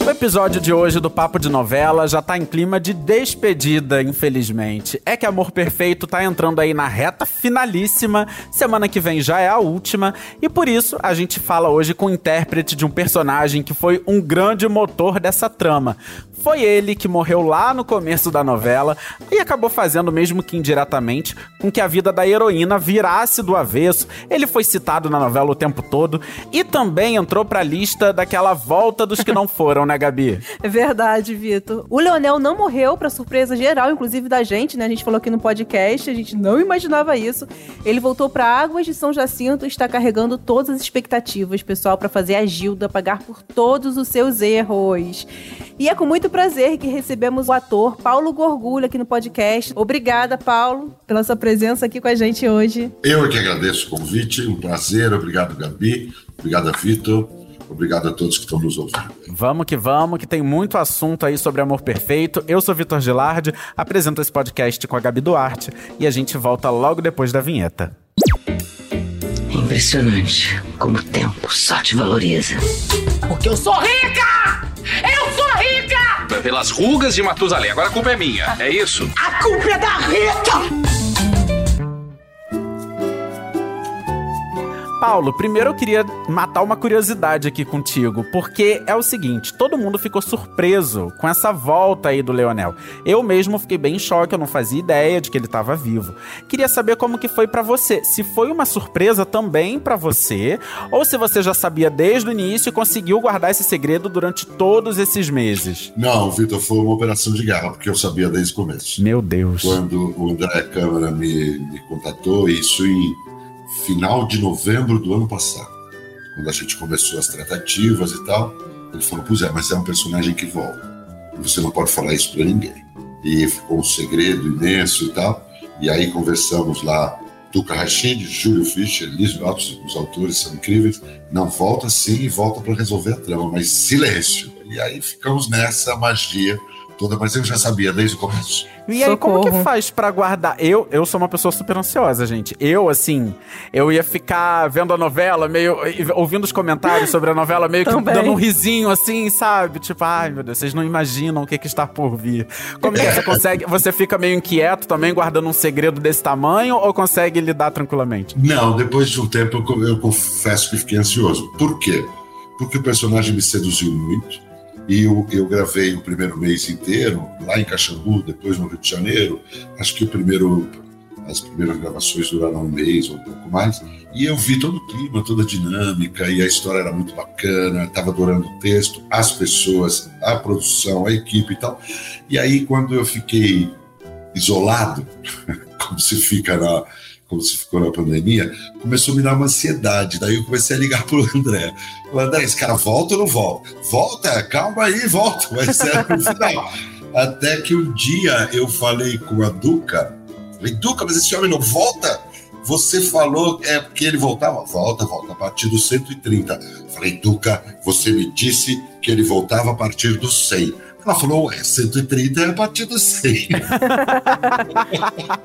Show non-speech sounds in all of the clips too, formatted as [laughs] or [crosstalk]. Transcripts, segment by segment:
O episódio de hoje do Papo de Novela já tá em clima de despedida, infelizmente. É que Amor Perfeito tá entrando aí na reta finalíssima, semana que vem já é a última, e por isso a gente fala hoje com o intérprete de um personagem que foi um grande motor dessa trama. Foi ele que morreu lá no começo da novela e acabou fazendo, mesmo que indiretamente, com que a vida da heroína virasse do avesso. Ele foi citado na novela o tempo todo e também entrou pra lista daquela volta dos que não [laughs] foram, né, Gabi? É verdade, Vitor. O Leonel não morreu, pra surpresa geral, inclusive da gente, né? A gente falou aqui no podcast, a gente não imaginava isso. Ele voltou pra Águas de São Jacinto e está carregando todas as expectativas, pessoal, para fazer a Gilda pagar por todos os seus erros. E é com muito prazer que recebemos o ator Paulo Gorgulho aqui no podcast. Obrigada, Paulo, pela sua presença aqui com a gente hoje. Eu é que agradeço o convite, um prazer. Obrigado, Gabi. Obrigado, Vitor. Obrigado a todos que estão nos ouvindo. Vamos que vamos, que tem muito assunto aí sobre amor perfeito. Eu sou Vitor Gilardi, apresento esse podcast com a Gabi Duarte e a gente volta logo depois da vinheta. Impressionante como o tempo só te valoriza. Porque eu sou rica! Eu sou rica! Pelas rugas de Matusalém. Agora a culpa é minha, é isso? A culpa é da Rita! Paulo, primeiro eu queria matar uma curiosidade aqui contigo, porque é o seguinte, todo mundo ficou surpreso com essa volta aí do Leonel. Eu mesmo fiquei bem em choque, eu não fazia ideia de que ele estava vivo. Queria saber como que foi para você, se foi uma surpresa também para você, ou se você já sabia desde o início e conseguiu guardar esse segredo durante todos esses meses. Não, Vitor, foi uma operação de guerra, porque eu sabia desde o começo. Meu Deus. Quando o André Câmara me, me contatou, isso em final de novembro do ano passado, quando a gente começou as tratativas e tal. Ele falou: Pois é, mas é um personagem que volta. Você não pode falar isso para ninguém. E ficou um segredo imenso e tal. E aí conversamos lá. Tuca Rachid, Júlio Fischer, Liz Lopes, os autores são incríveis. Não volta sim e volta para resolver a trama, mas silêncio. E aí ficamos nessa magia toda, mas eu já sabia desde o começo. E aí, como que faz para guardar? Eu, eu sou uma pessoa super ansiosa, gente. Eu, assim, eu ia ficar vendo a novela, meio. ouvindo os comentários sobre a novela, meio que dando um risinho, assim, sabe? Tipo, ai meu Deus, vocês não imaginam o que, que está por vir. Como que você consegue. Você fica meio inquieto também, guardando um segredo desse tamanho, ou consegue lidar tranquilamente? Não, depois de um tempo eu, eu confesso que fiquei ansioso. Por quê? Porque o personagem me seduziu muito e eu, eu gravei o primeiro mês inteiro lá em Caxambu, depois no Rio de Janeiro. Acho que o primeiro, as primeiras gravações duraram um mês ou um pouco mais. E eu vi todo o clima, toda a dinâmica, e a história era muito bacana. Estava adorando o texto, as pessoas, a produção, a equipe e tal. E aí, quando eu fiquei isolado, [laughs] como se fica na, como se ficou na pandemia, começou a me dar uma ansiedade. Daí eu comecei a ligar pro André. O André, esse cara volta ou não volta? Volta, calma aí, volta. Vai ser no final. Até que um dia eu falei com a Duca, falei, Duca, mas esse homem não volta? Você falou é porque ele voltava? Volta, volta, a partir do 130. Falei, Duca, você me disse que ele voltava a partir do 100. Ela falou, ué, 130 é a partir do 100. [laughs]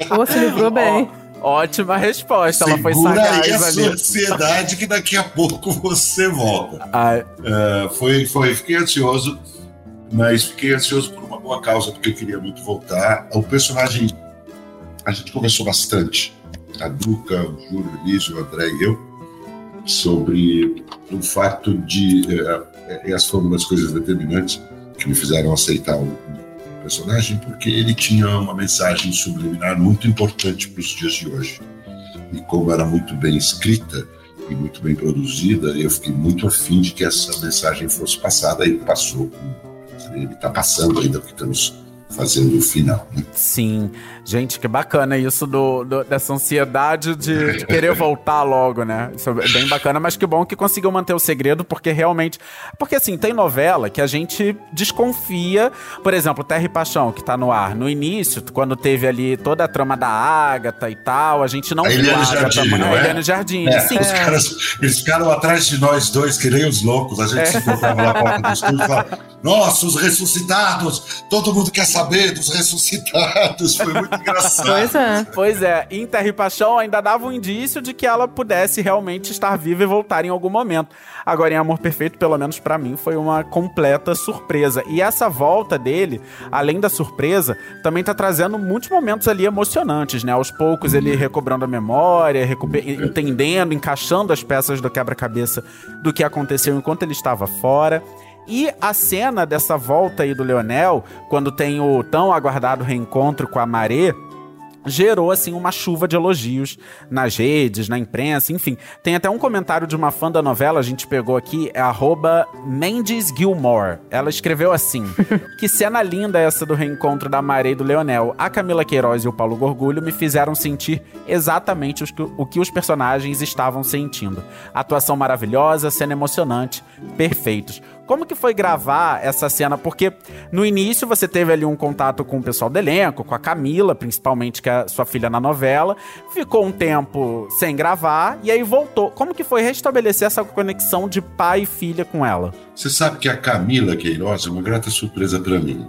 Pô, se livrou bem. Ótima resposta, Segura ela foi sagaz aí a ali. sua ansiedade que daqui a pouco você volta. Ai. Uh, foi, foi, fiquei ansioso, mas fiquei ansioso por uma boa causa, porque eu queria muito voltar. O personagem, a gente conversou bastante, a Duca, o Júlio, o Elísio, o André e eu, sobre o fato de. Uh, essas foram uma das coisas determinantes que me fizeram aceitar o personagem, porque ele tinha uma mensagem subliminar muito importante para os dias de hoje. E como era muito bem escrita e muito bem produzida, eu fiquei muito afim de que essa mensagem fosse passada e passou. Ele está passando ainda, porque estamos fazendo o final. Né? Sim. Gente, que bacana isso do, do dessa ansiedade de, de, querer voltar logo, né? Isso é bem bacana, mas que bom que conseguiu manter o segredo, porque realmente. Porque assim, tem novela que a gente desconfia. Por exemplo, Terra e Paixão, que tá no ar. No início, quando teve ali toda a trama da Ágata e tal, a gente não a viu Ágata, Jardim, a é? Eliane Jardim. É, sim. Os caras eles ficaram atrás de nós dois, que nem os loucos. A gente se encontrava lá porta do estúdio e falava: Nossa, os ressuscitados! Todo mundo quer saber dos ressuscitados. Foi muito engraçado. Pois é. Pois é, em Terra e Paixão ainda dava um indício de que ela pudesse realmente estar viva e voltar em algum momento. Agora, em Amor Perfeito, pelo menos pra mim, foi uma completa surpresa. E essa volta dele, além da surpresa, também tá trazendo muitos momentos ali emocionantes, né? Aos poucos ele recobrando a memória, recuper- entendendo, encaixando as peças do quebra-cabeça do que aconteceu enquanto ele estava fora. E a cena dessa volta aí do Leonel, quando tem o tão aguardado reencontro com a Maré, gerou assim uma chuva de elogios nas redes, na imprensa, enfim. Tem até um comentário de uma fã da novela, a gente pegou aqui, é arroba Mendes Gilmore. Ela escreveu assim: [laughs] Que cena linda essa do reencontro da Maré e do Leonel. A Camila Queiroz e o Paulo Gorgulho me fizeram sentir exatamente o que os personagens estavam sentindo. Atuação maravilhosa, cena emocionante, perfeitos. Como que foi gravar essa cena? Porque no início você teve ali um contato com o pessoal do elenco, com a Camila, principalmente, que é sua filha na novela. Ficou um tempo sem gravar e aí voltou. Como que foi restabelecer essa conexão de pai e filha com ela? Você sabe que a Camila Queiroz é uma grata surpresa para mim,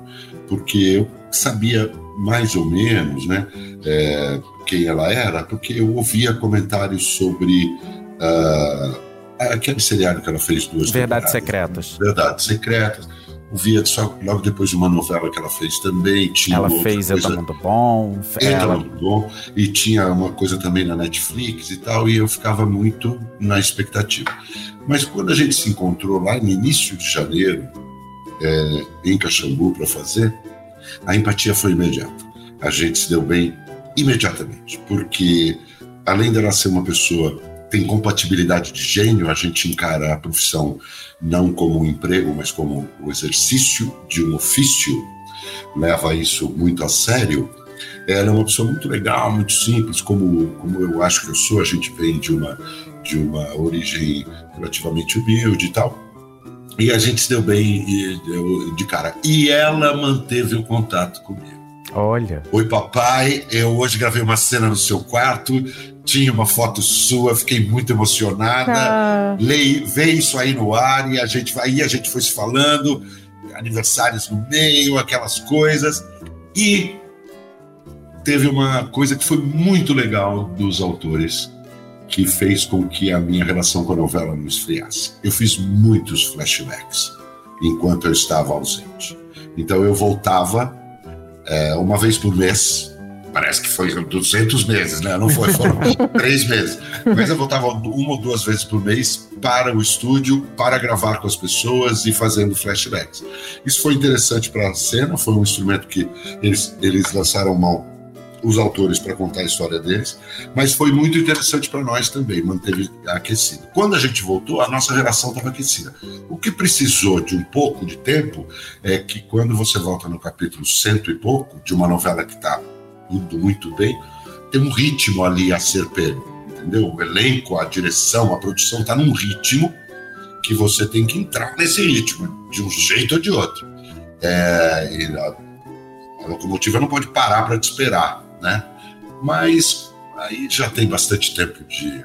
porque eu sabia mais ou menos né, é, quem ela era, porque eu ouvia comentários sobre ah, aquele seriado que ela fez duas Verdades secretas. Verdades Secretas. Ouvia só logo depois de uma novela que ela fez também. Tinha Ela fez Eu coisa, Tô Muito Bom. Entra Ela... muito bom. E tinha uma coisa também na Netflix e tal, e eu ficava muito na expectativa. Mas quando a gente se encontrou lá no início de janeiro, é, em Caxambu, para fazer, a empatia foi imediata. A gente se deu bem imediatamente, porque além dela ser uma pessoa tem compatibilidade de gênio, a gente encara a profissão não como um emprego, mas como o exercício de um ofício, leva isso muito a sério. Ela é uma pessoa muito legal, muito simples, como, como eu acho que eu sou. A gente vem de uma, de uma origem relativamente humilde e tal. E a gente se deu bem de cara. E ela manteve o contato comigo. Olha. Oi, papai. Eu hoje gravei uma cena no seu quarto. Tinha uma foto sua, fiquei muito emocionada. Ah, Lei, veio isso aí no ar e a gente vai, aí a gente foi se falando, aniversários no meio, aquelas coisas. E teve uma coisa que foi muito legal dos autores, que fez com que a minha relação com a novela não esfriasse. Eu fiz muitos flashbacks enquanto eu estava ausente. Então eu voltava é, uma vez por mês. Parece que foi 200 meses, né? Não foi, foram [laughs] três meses. Mas eu voltava uma ou duas vezes por mês para o estúdio, para gravar com as pessoas e fazendo flashbacks. Isso foi interessante para a cena, foi um instrumento que eles, eles lançaram mão, os autores, para contar a história deles, mas foi muito interessante para nós também, manteve aquecido. Quando a gente voltou, a nossa relação estava aquecida. O que precisou de um pouco de tempo é que quando você volta no capítulo cento e pouco, de uma novela que está tudo muito bem, tem um ritmo ali a ser pego, entendeu? O elenco, a direção, a produção está num ritmo que você tem que entrar nesse ritmo, de um jeito ou de outro. É, a, a locomotiva não pode parar para te esperar, né? Mas aí já tem bastante tempo de,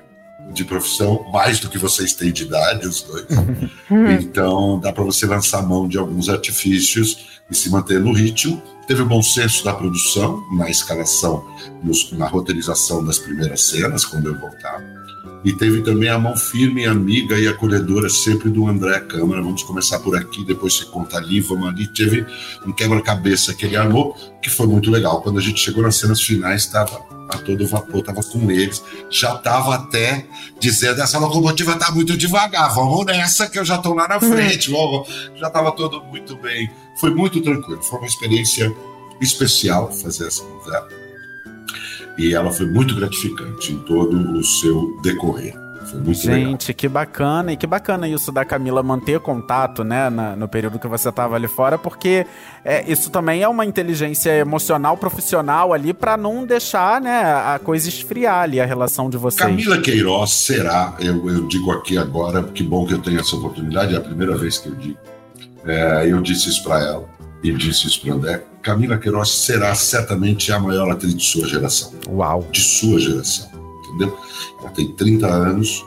de profissão, mais do que vocês têm de idade, os dois. Então dá para você lançar mão de alguns artifícios e se manter no ritmo. Teve o bom senso da produção na escalação, nos- na roteirização das primeiras cenas, quando eu voltava. E teve também a mão firme, amiga e acolhedora sempre do André Câmara. Vamos começar por aqui, depois você conta ali, vamos ali. Teve um quebra-cabeça que ele armou, que foi muito legal. Quando a gente chegou nas cenas finais, estava a todo vapor, estava com eles. Já estava até dizendo: essa locomotiva está muito devagar, vamos nessa que eu já estou lá na frente. Vamos. Já estava todo muito bem. Foi muito tranquilo. Foi uma experiência especial fazer essa novela. E ela foi muito gratificante em todo o seu decorrer. Foi muito legal. Gente, que bacana. E que bacana isso da Camila manter contato, né, na- no período que você estava ali fora, porque é, isso também é uma inteligência emocional, profissional ali, pra não deixar, né, a coisa esfriar ali, a relação de vocês. Camila Queiroz será, eu, eu digo aqui agora, que bom que eu tenho essa oportunidade, é a primeira vez que eu digo. É, eu disse isso para ela e disse isso para André. Camila Queiroz será certamente a maior atriz de sua geração, Uau. de sua geração, entendeu? Ela tem 30 anos,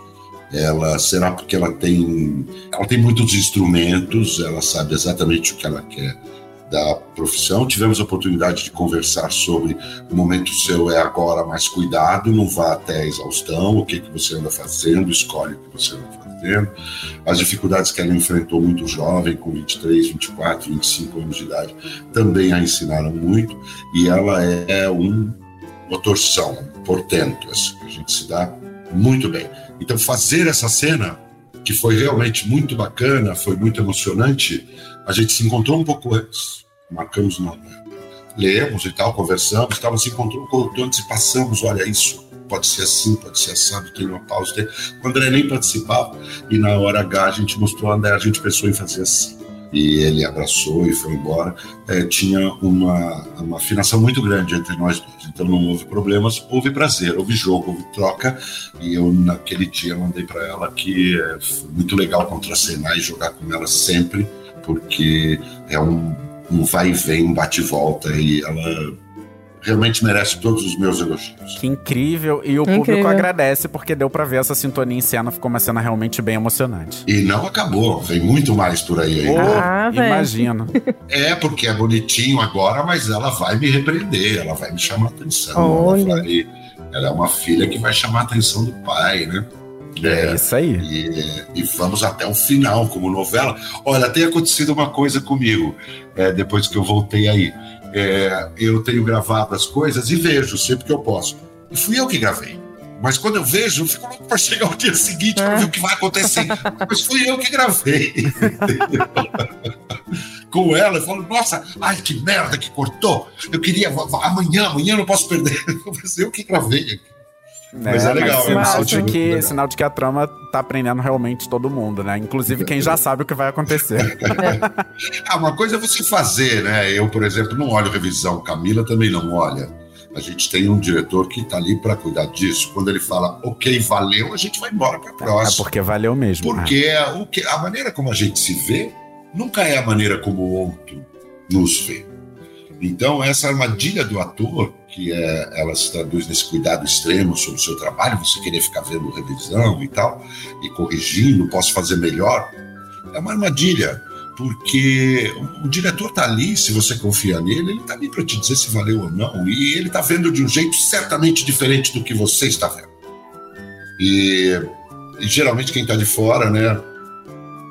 ela será porque ela tem, ela tem muitos instrumentos, ela sabe exatamente o que ela quer da profissão. Tivemos a oportunidade de conversar sobre o momento seu é agora, mais cuidado, não vá até a exaustão, o que, que você anda fazendo, escolhe o que você anda fazendo. As dificuldades que ela enfrentou muito jovem, com 23, 24, 25 anos de idade, também a ensinaram muito, e ela é um motorção, um portento, assim, a gente se dá muito bem. Então, fazer essa cena, que foi realmente muito bacana, foi muito emocionante, a gente se encontrou um pouco antes, marcamos no, lemos e tal, conversamos, estava se encontrou um pouco antes e passamos, olha isso, pode ser assim, pode ser assado, tem uma pausa. Tem... O André nem participava e na hora H a gente mostrou, André, a gente pensou em fazer assim e ele abraçou e foi embora. É, tinha uma, uma afinação muito grande entre nós dois, então não houve problemas, houve prazer, houve jogo, houve troca. E eu, naquele dia, mandei para ela que é, foi muito legal contracenar e jogar com ela sempre, porque é um, um vai e vem, um bate e volta, e ela realmente merece todos os meus elogios. Que incrível. E o incrível. público agradece porque deu para ver essa sintonia em cena. Ficou uma cena realmente bem emocionante. E não acabou. Vem muito mais por aí ainda. Ah, imagino. [laughs] É, porque é bonitinho agora, mas ela vai me repreender. Ela vai me chamar atenção. Ela, vai, ela é uma filha que vai chamar a atenção do pai, né? É, é, isso aí. E, e, vamos até o final, como novela. Olha, tem acontecido uma coisa comigo, é, depois que eu voltei aí é, eu tenho gravado as coisas e vejo sempre que eu posso. E fui eu que gravei. Mas quando eu vejo, eu fico louco para chegar o dia seguinte para ver o que vai acontecer. Mas fui eu que gravei. [laughs] Com ela, eu falo, nossa, ai que merda que cortou. Eu queria amanhã, amanhã eu não posso perder. [laughs] Eu que gravei aqui. Mas é, é legal, mas é sinal, de que, legal. sinal de que a trama tá aprendendo realmente todo mundo, né? Inclusive quem já sabe o que vai acontecer. [laughs] ah, uma coisa é você fazer, né? Eu, por exemplo, não olho revisão, Camila também não olha. A gente tem um diretor que está ali para cuidar disso. Quando ele fala, ok, valeu, a gente vai embora para a próxima. É porque valeu mesmo. Porque né? o que, a maneira como a gente se vê nunca é a maneira como o outro nos vê. Então, essa armadilha do ator, que é, ela se traduz nesse cuidado extremo sobre o seu trabalho, você querer ficar vendo revisão e tal, e corrigindo, posso fazer melhor, é uma armadilha, porque o, diretor está ali, se você confia nele, ele está ali para te dizer se valeu ou não, e ele está vendo de um jeito certamente diferente do que você está vendo. E, e geralmente quem está de fora, né,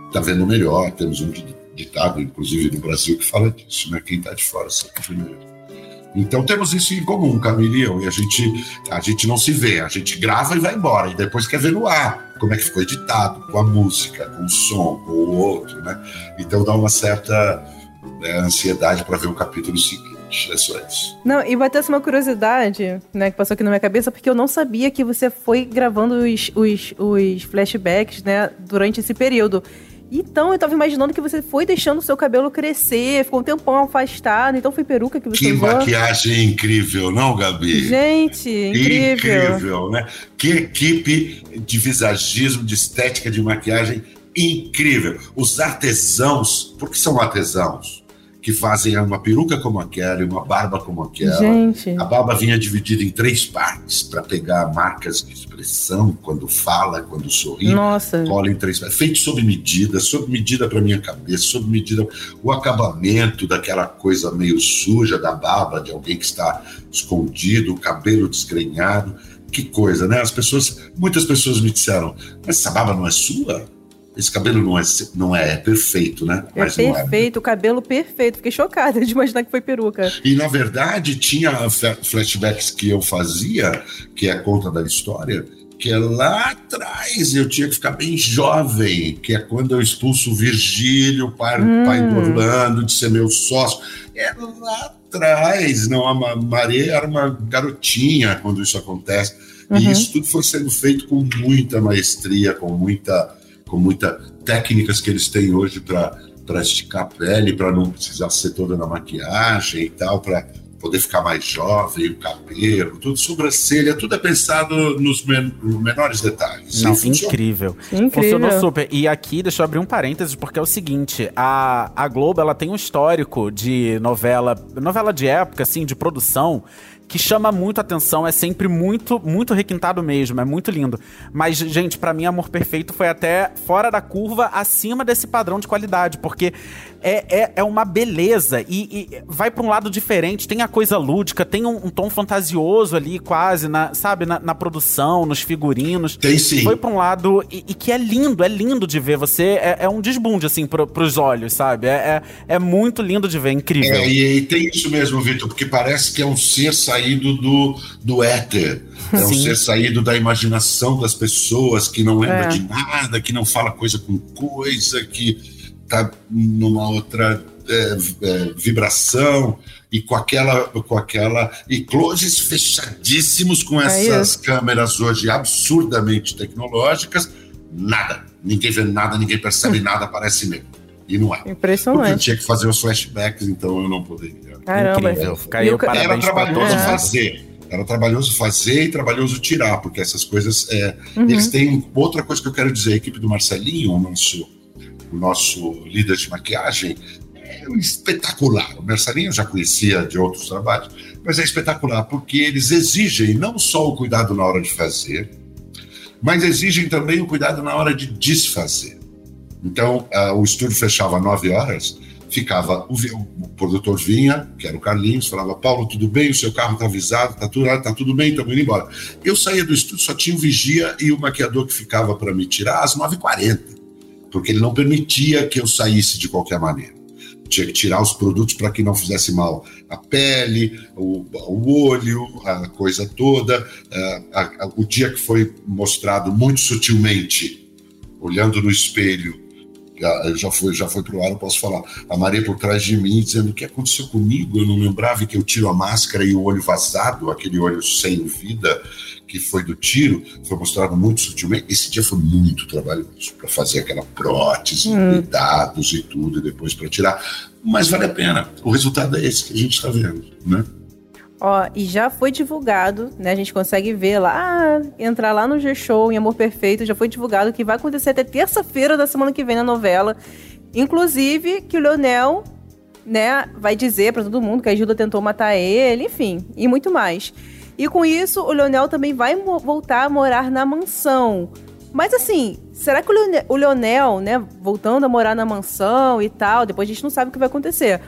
está vendo melhor, temos um ditado, inclusive no Brasil, que fala disso, né? Quem está de fora sempre primeiro. Então temos isso em comum, Camila e eu, e a gente, a gente não se vê, a gente grava e vai embora, e depois quer ver no ar como é que ficou editado, com a música, com o som, com o outro, né? Então dá uma certa né, ansiedade para ver o capítulo seguinte. É só isso. Não, e vai ter uma curiosidade, né, que passou aqui na minha cabeça, porque eu não sabia que você foi gravando os, os, os flashbacks, né, durante esse período. Então, eu tava imaginando que você foi deixando o seu cabelo crescer, ficou um tempão afastado, então foi peruca que você que usou. Que maquiagem incrível, não, Gabi? Gente, incrível. Incrível, né? Que equipe de visagismo, de estética de maquiagem incrível. Os artesãos, porque são artesãos? Que fazem uma peruca como aquela e uma barba como aquela. Gente. A barba vinha dividida em três partes para pegar marcas de expressão quando fala, quando sorri. Nossa. Cola em três partes. Feito sob medida, sob medida para minha cabeça, sob medida. O acabamento daquela coisa meio suja da barba de alguém que está escondido, o cabelo desgrenhado. Que coisa, né? As pessoas, muitas pessoas me disseram, mas essa barba não é sua? Esse cabelo não é, não é perfeito, né? É Mas é. perfeito, é. o cabelo perfeito. Fiquei chocada de imaginar que foi peruca. E na verdade tinha flashbacks que eu fazia, que é a conta da história, que é lá atrás eu tinha que ficar bem jovem, que é quando eu expulso o Virgílio, pai, hum. pai do Orlando, de ser meu sócio. É lá atrás, não, a Maria era uma garotinha quando isso acontece. Uhum. E isso tudo foi sendo feito com muita maestria, com muita com muitas técnicas que eles têm hoje para esticar a pele, para não precisar ser toda na maquiagem e tal, para poder ficar mais jovem, o cabelo, tudo, sobrancelha, tudo é pensado nos men menores detalhes. Não, incrível. incrível. Funcionou super. E aqui, deixa eu abrir um parênteses, porque é o seguinte, a, a Globo, ela tem um histórico de novela, novela de época, assim, de produção, que chama muito atenção, é sempre muito, muito requintado mesmo, é muito lindo. Mas, gente, para mim, Amor Perfeito foi até fora da curva, acima desse padrão de qualidade, porque é, é, é uma beleza e, e vai para um lado diferente. Tem a coisa lúdica, tem um, um tom fantasioso ali, quase, na, sabe, na, na, produção, nos figurinos. Tem sim. Foi para um lado e, e, que é lindo, é lindo de ver. Você é, é um desbunde, assim, pro, pros olhos, sabe? É, é, é, muito lindo de ver, incrível. É, e, e tem isso mesmo, Vitor, porque parece que é um ser saído do, do éter. É um Sim. ser saído da imaginação das pessoas, que não lembra é. de nada, que não fala coisa com coisa, que tá numa outra é, é, vibração e com aquela com aquela e closes fechadíssimos com é essas câmeras hoje absurdamente tecnológicas nada. Ninguém vê nada ninguém percebe [laughs] nada parece mesmo. E não é. Impressionante. Porque eu tinha que fazer os flashbacks então eu não poderia. Caramba. incrível. Fica aí o era trabalhoso fazer. Era trabalhoso fazer e trabalhoso tirar, porque essas coisas. É, uhum. Eles têm outra coisa que eu quero dizer: a equipe do Marcelinho, o nosso, o nosso líder de maquiagem, é espetacular. O Marcelinho eu já conhecia de outros trabalhos, mas é espetacular porque eles exigem não só o cuidado na hora de fazer, mas exigem também o cuidado na hora de desfazer. Então, uh, o estúdio fechava às 9 horas ficava, o, o, produtor vinha, que era o Carlinhos, falava, Paulo, tudo bem, o seu carro está avisado, está tudo, tá tudo bem, estamos indo embora. Eu saía do estúdio, só tinha o vigia e o maquiador que ficava para me tirar às 9h40, porque ele não permitia que eu saísse de qualquer maneira. Tinha que tirar os produtos para que não fizesse mal a pele, o, o olho, a coisa toda. A, a, o dia que foi mostrado muito sutilmente, olhando no espelho, já, já foi já foi pro ar, eu posso falar. A Maria por trás de mim dizendo o que aconteceu comigo, eu não lembrava que eu tiro a máscara e o olho vazado, aquele olho sem vida que foi do tiro, foi mostrado muito sutilmente. Esse dia foi muito trabalhoso para fazer aquela prótese, hum. dados e tudo, e depois para tirar. Mas vale a pena. O resultado é esse que a gente está vendo, né? Ó, e já foi divulgado, né? A gente consegue ver lá, entrar lá no G-Show em Amor Perfeito, já foi divulgado que vai acontecer até terça-feira da semana que vem na novela. Inclusive que o Leonel, né, vai dizer para todo mundo que a Gilda tentou matar ele, enfim, e muito mais. E com isso, o Leonel também vai voltar a morar na mansão. Mas assim, será que o Leonel, o Leonel, né, voltando a morar na mansão e tal, depois a gente não sabe o que vai acontecer.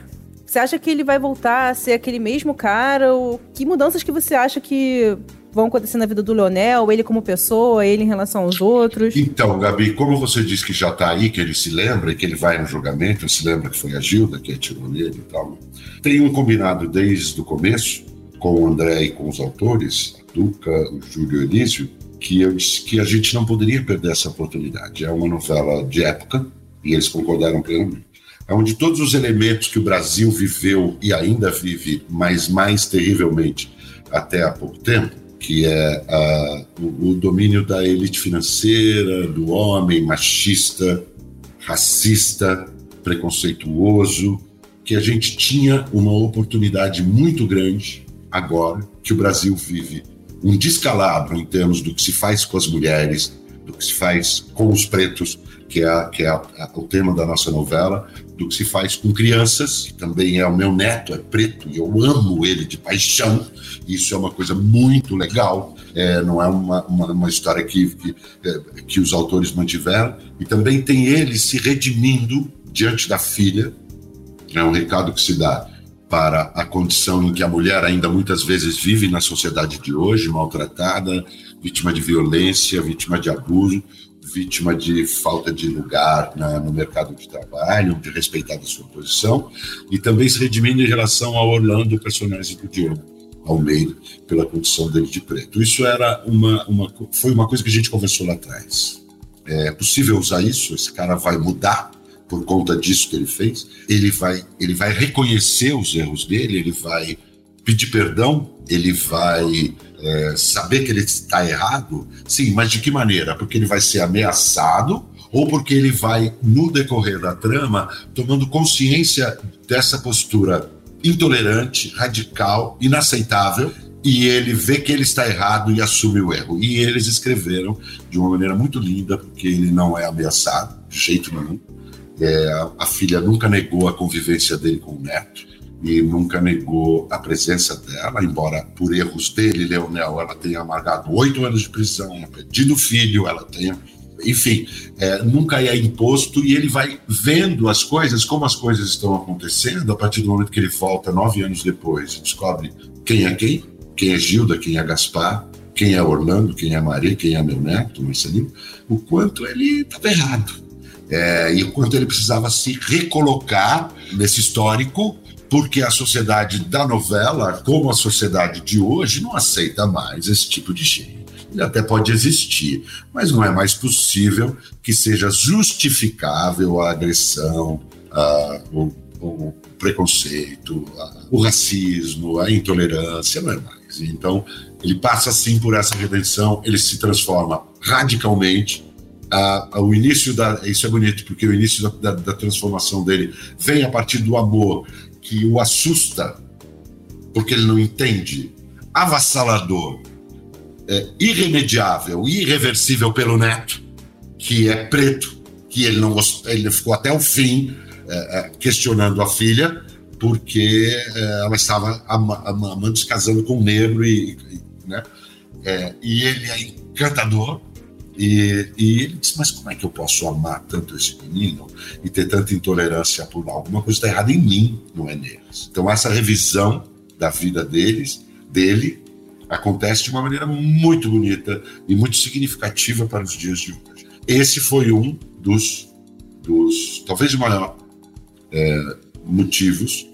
Você acha que ele vai voltar a ser aquele mesmo cara? Ou que mudanças que você acha que vão acontecer na vida do Leonel, ele como pessoa, ele em relação aos outros? Então, Gabi, como você disse que já está aí, que ele se lembra e que ele vai no julgamento, se lembra que foi a Gilda que atirou nele e tal, tem um combinado desde o começo com o André e com os autores, Duca, o Júlio Elísio, que eu que a gente não poderia perder essa oportunidade. É uma novela de época e eles concordaram plenamente é onde todos os elementos que o Brasil viveu e ainda vive, mas mais terrivelmente até há pouco tempo, que é a, o, o, domínio da elite financeira, do homem machista, racista, preconceituoso, que a gente tinha uma oportunidade muito grande agora que o Brasil vive um descalabro em termos do que se faz com as mulheres, do que se faz com os pretos, que é, que é a, a, o tema da nossa novela, do que se faz com crianças, que também é o meu neto, é preto, e eu amo ele de paixão, isso é uma coisa muito legal, é, não é uma, uma, uma história que, que, é, que os autores mantiveram, e também tem ele se redimindo diante da filha, é um recado que se dá para a condição em que a mulher ainda muitas vezes vive na sociedade de hoje, maltratada, vítima de violência, vítima de abuso, vítima de falta de lugar na, no mercado de trabalho, de respeitar a sua posição, e também se redimindo em relação ao Orlando, personagem do Diogo Almeida, pela condição dele de preto. Isso era uma, uma, foi uma coisa que a gente conversou lá atrás. É possível usar isso? Esse cara vai mudar por conta disso que ele fez? Ele vai, ele vai reconhecer os erros dele, ele vai pedir perdão, ele vai é, saber que ele está errado? Sim, mas de que maneira? Porque ele vai ser ameaçado ou porque ele vai, no decorrer da trama, tomando consciência dessa postura intolerante, radical, inaceitável, e ele vê que ele está errado e assume o erro. E eles escreveram de uma maneira muito linda, porque ele não é ameaçado, de jeito nenhum. É, a filha nunca negou a convivência dele com o neto e nunca negou a presença dela, embora por erros dele, Leonel, ela tenha amargado oito anos de prisão, perdido o filho, ela tenha enfim, é, nunca é imposto e ele vai vendo as coisas, como as coisas estão acontecendo, a partir do momento que ele volta nove anos depois e descobre quem é quem, quem é Gilda, quem é Gaspar, quem é Orlando, quem é Maria, quem é meu neto, Marcelinho, o quanto ele estava errado. É, e o quanto ele precisava se recolocar nesse histórico, porque a sociedade da novela, como a sociedade de hoje, não aceita mais esse tipo de gente ele até pode existir, mas não é mais possível que seja justificável a agressão, a, o, o, preconceito, a, o racismo, a intolerância, não é mais. Então, ele passa assim por essa redenção, ele se transforma radicalmente. o início da. Isso é bonito, porque o início da, da, da transformação dele vem a partir do amor que o assusta, porque ele não entende, avassalador, é, irremediável, irreversível pelo neto, que é preto, que ele não ele ficou até o fim é, é questionando a filha, porque é, ela estava amando se casando com um negro e, e né? É, e ele é encantador. E, e, ele disse: Mas como é que eu posso amar tanto esse menino e ter tanta intolerância por alguma coisa está errada em mim, não é neles? Então, essa revisão da vida deles, dele, acontece de uma maneira muito bonita e muito significativa para os dias de hoje. Esse foi um dos, dos talvez o maior é, motivos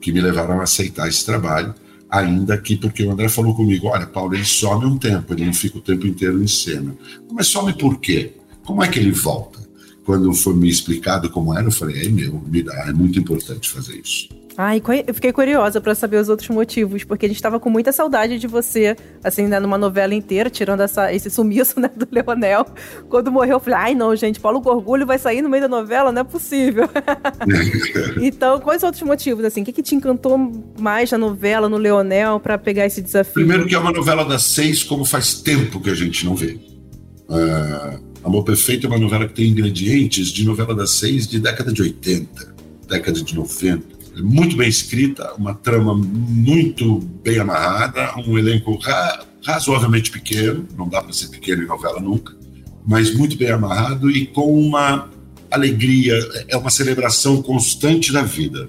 que me levaram a aceitar esse trabalho, ainda que porque o André falou comigo, olha, Paulo, ele some um tempo, ele não fica o tempo inteiro em cena. Mas some por quê? Como é que ele volta? Quando foi me explicado como era, eu falei, é meu, é muito importante fazer isso. Ai, eu fiquei curiosa para saber os outros motivos, porque a gente tava com muita saudade de você, assim, né, numa novela inteira, tirando essa, esse sumiço, [laughs] né, do Leonel. Quando morreu, eu falei, ai não, gente, Paulo Gorgulho vai sair no meio da novela, não é possível. [laughs] então, quais outros motivos, assim, o que, que te encantou mais na novela, no Leonel, para pegar esse desafio? Primeiro que é uma novela das seis, como faz tempo que a gente não vê. Uh, Amor Perfeito é uma novela que tem ingredientes de novela das seis de década de 80, década de 90 muito bem escrita, uma trama muito bem amarrada, um elenco ra razoavelmente pequeno, não dá para ser pequeno em novela nunca, mas muito bem amarrado e com uma alegria, é uma celebração constante da vida,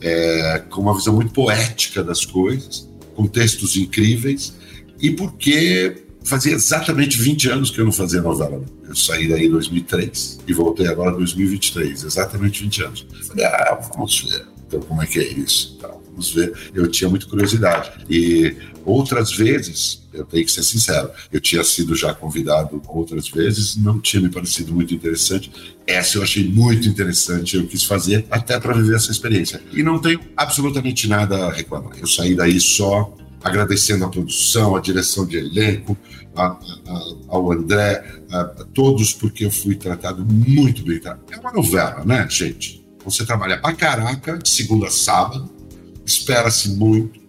é, com uma visão muito poética das coisas, com textos incríveis, e porque fazia exatamente 20 anos que eu não fazia novela. Eu saí daí em 2003 e voltei agora em 2023, exatamente 20 anos. Falei, ah, vamos ver então, como é que é isso? Então, vamos ver. Eu tinha muita curiosidade. E outras vezes, eu tenho que ser sincero, eu tinha sido já convidado outras vezes, não tinha me parecido muito interessante. Essa eu achei muito interessante, eu quis fazer até para viver essa experiência. E não tenho absolutamente nada a reclamar. Eu saí daí só agradecendo a produção, a direção de elenco, a, a, ao André, a, a, todos, porque eu fui tratado muito bem. Tá? É uma novela, né, gente? Você trabalha pra caraca, de segunda a sábado, espera-se muito,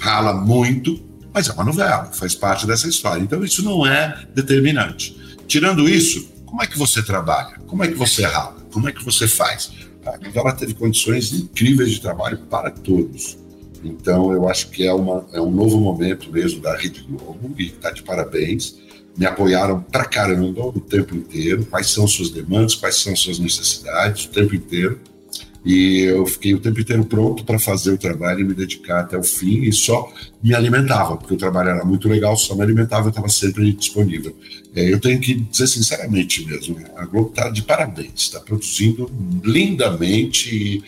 rala muito, mas é uma novela, faz parte dessa história. Então isso não é determinante. Tirando isso, como é que você trabalha? Como é que você rala? Como é que você faz? A novela teve condições incríveis de trabalho para todos. Então eu acho que é, uma, é um novo momento mesmo da Rede Globo e está de parabéns. Me apoiaram pra caramba o tempo inteiro. Quais são suas demandas, quais são suas necessidades, o tempo inteiro. E eu fiquei o tempo inteiro pronto para fazer o trabalho e me dedicar até o fim e só me alimentava, porque o trabalho era muito legal, só me alimentava, eu estava sempre disponível. É, eu tenho que dizer sinceramente mesmo, a Globo está de parabéns, está produzindo lindamente,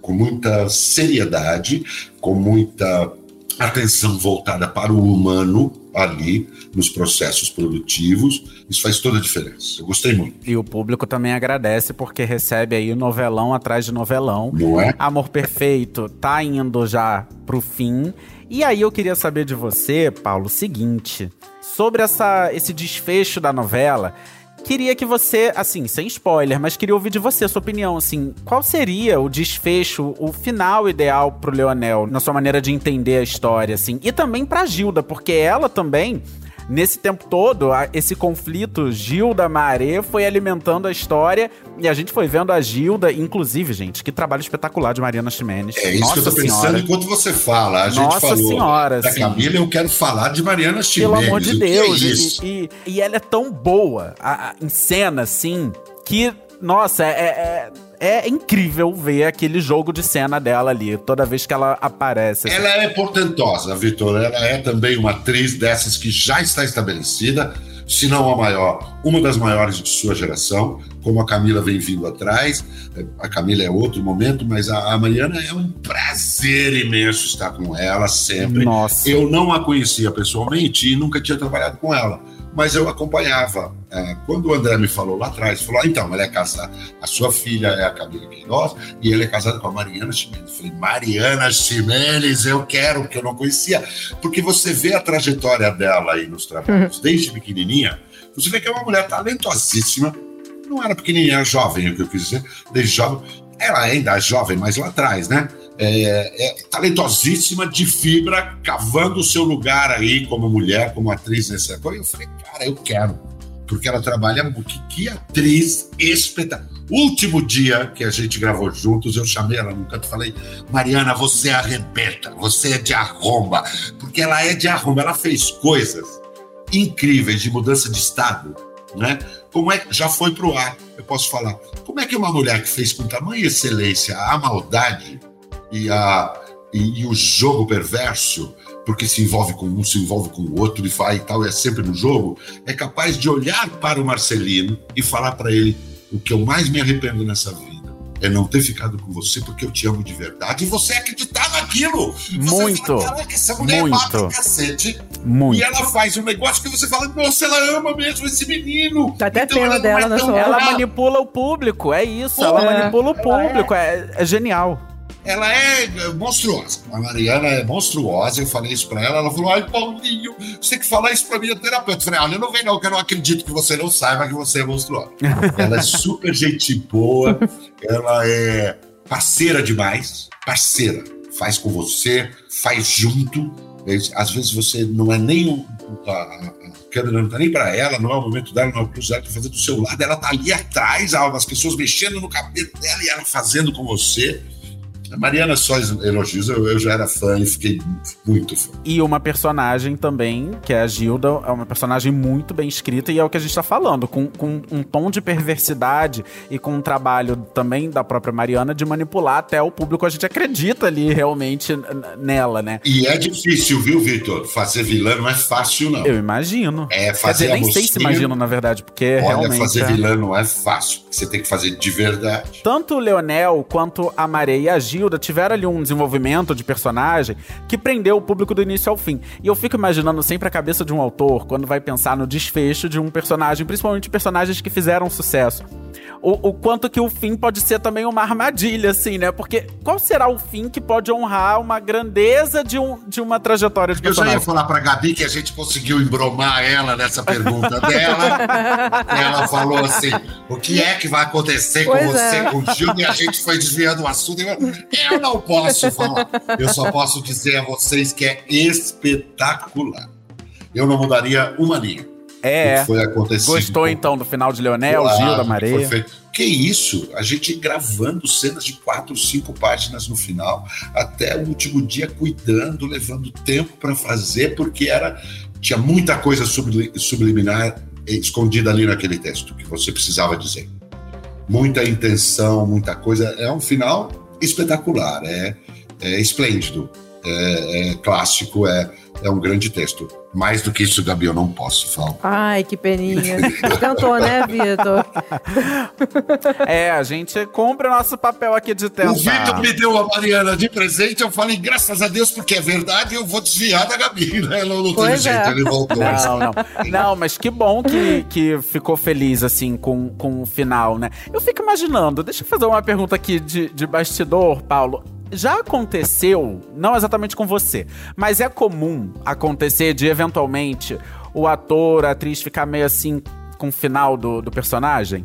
com muita seriedade, com muita atenção voltada para o humano ali nos processos produtivos. Isso faz toda a diferença. Eu gostei muito. E o público também agradece porque recebe aí novelão atrás de novelão. Não é? Amor Perfeito tá indo já pro fim. E aí eu queria saber de você, Paulo, o seguinte, sobre essa, esse desfecho da novela. Queria que você, assim, sem spoiler, mas queria ouvir de você a sua opinião, assim, qual seria o desfecho, o final ideal pro Leonel, na sua maneira de entender a história, assim, e também pra Gilda, porque ela também nesse tempo todo, esse conflito Gilda-Maré foi alimentando a história e a gente foi vendo a Gilda, inclusive, gente, que trabalho espetacular de Mariana Ximenes. É isso Nossa que eu tô pensando Senhora. enquanto você fala. A gente Nossa falou Senhora, da sim. Camila, eu quero falar de Mariana Chimenez. Pelo amor de que Deus. É e- e, e ela é tão boa a- a- em cena, assim, que, nossa, é, é, é incrível ver aquele jogo de cena dela ali, toda vez que ela aparece. assim. Ela é portentosa, Vitor. Ela é também uma atriz dessas que já está estabelecida, se não a maior, uma das maiores de sua geração, como a Camila vem vindo atrás. A Camila é outro momento, mas a, a Mariana é um prazer imenso estar com ela sempre. Nossa. Eu não a conhecia pessoalmente e nunca tinha trabalhado com ela, mas eu acompanhava. É, quando o André me falou lá atrás, falou: ah, então, ela é casada, a sua filha é a Camila Queiroz e ela é casada com a Mariana Ximenes. Eu falei: Mariana Ximenes, eu quero, porque eu não conhecia. Porque você vê a trajetória dela aí nos trabalhos, desde pequenininha, você vê que é uma mulher talentosíssima. Não era pequenininha, era jovem, é o que eu quis dizer, desde jovem. Ela ainda é jovem, mas lá atrás, né? É, é talentosíssima, de fibra, cavando o seu lugar aí como mulher, como atriz nessa coisa. Eu falei, cara, eu quero. Porque ela trabalha. Que, que atriz espetacular. Último dia que a gente gravou juntos, eu chamei ela no canto e falei: Mariana, você arrebenta, você é de arromba. Porque ela é de arromba, ela fez coisas incríveis de mudança de estado, né? Como é que já foi pro ar? Eu posso falar. Como é que uma mulher que fez com tamanha excelência a maldade e, a, e, e o jogo perverso, porque se envolve com um, se envolve com o outro e vai e tal, é sempre no jogo, é capaz de olhar para o Marcelino e falar para ele: o que eu mais me arrependo nessa vida é não ter ficado com você porque eu te amo de verdade e você acreditar naquilo. Você Muito, Fala, essa mulher muito. mata cacete. Muito. E ela faz um negócio que você fala, nossa, ela ama mesmo esse menino. Tá até Então pena dela é tão hora. Ela manipula o público, é isso. Ela É. manipula o público, é, é genial. Ela é monstruosa. A Mariana é monstruosa. Eu falei isso pra ela. Ela falou: Ai, Paulinho, você que falar isso pra minha terapeuta. Eu falei: Olha, não vem não, que eu não acredito que você não saiba que você é monstruosa. ela é super gente boa. Ela é parceira demais. Parceira. Faz com você, faz junto. Às vezes você não é nem o. A, câmera não tá nem pra ela, não é o momento dela, não é o ela tá fazendo do seu lado. Ela tá ali atrás, as pessoas mexendo no cabelo dela e ela fazendo com você. A Mariana só elogios, eu, eu já era fã e fiquei muito fã. E uma personagem também, que é a Gilda, é uma personagem muito bem escrita e é o que a gente tá falando, com, com um tom de perversidade e com um trabalho também da própria Mariana de manipular até o público. A gente acredita ali realmente nela, né? E é difícil, viu, Vitor? Fazer vilã não é fácil, não. Eu imagino. É Quer fazer dizer, a nem sei se imagino, na verdade, porque Olha, realmente. fazer é- vilã não é fácil. Você tem que fazer de verdade. Tanto o Leonel quanto a Maré e a Gilda tiveram ali um desenvolvimento de personagem que prendeu o público do início ao fim. E eu fico imaginando sempre a cabeça de um autor quando vai pensar no desfecho de um personagem, principalmente personagens que fizeram sucesso. O, o quanto que o fim pode ser também uma armadilha, assim, né? Porque qual será o fim que pode honrar uma grandeza de, um, de uma trajetória de Eu já ia personagem? falar pra Gabi que a gente conseguiu embromar ela nessa pergunta dela. [laughs] ela falou assim: o que é que vai acontecer com Pois você, é. com o Gil? E a gente foi desviando o assunto. Eu, eu não posso falar. Eu só posso dizer a vocês que é espetacular. Eu não mudaria uma linha. É, que foi acontecido. gostou então do final de Leonel, Claro, Gilda, que Maré? foi feito. Que isso? A gente gravando cenas de quatro, cinco páginas no final, até o último dia cuidando, levando tempo para fazer, porque era tinha muita coisa subli- subliminar eh, escondida ali naquele texto que você precisava dizer. Muita intenção, muita coisa. É um final espetacular, é, é esplêndido, é, é clássico, é, é um grande texto. Mais do que isso, Gabi, eu não posso falar. Ai, que peninha. Tentou, né, Vitor? É, a gente cumpre o nosso papel aqui de tentar. O Vitor me deu a Mariana de presente, eu falei, graças a Deus, porque é verdade, eu vou desviar da Gabi, [laughs] né? Não, não teve Pois jeito, é. ele voltou. Não, não. Não, mas que bom que, que ficou feliz, assim, com, com o final, né? Eu fico imaginando, deixa eu fazer uma pergunta aqui de, de bastidor, Paulo. Já aconteceu, não exatamente com você, mas é comum acontecer de, eventualmente, o ator, a atriz ficar meio assim com o final do, do personagem?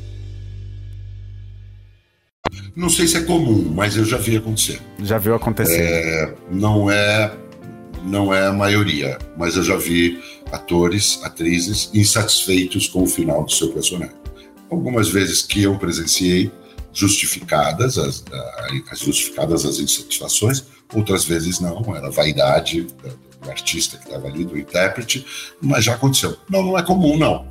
Não sei se é comum, mas eu já vi acontecer. Já viu acontecer? É, não é não é a maioria, mas eu já vi atores, atrizes insatisfeitos com o final do seu personagem. Algumas vezes que eu presenciei justificadas as, as justificadas as insatisfações, outras vezes não, era vaidade do artista que estava ali, do intérprete, mas já aconteceu. Não, não é comum, não.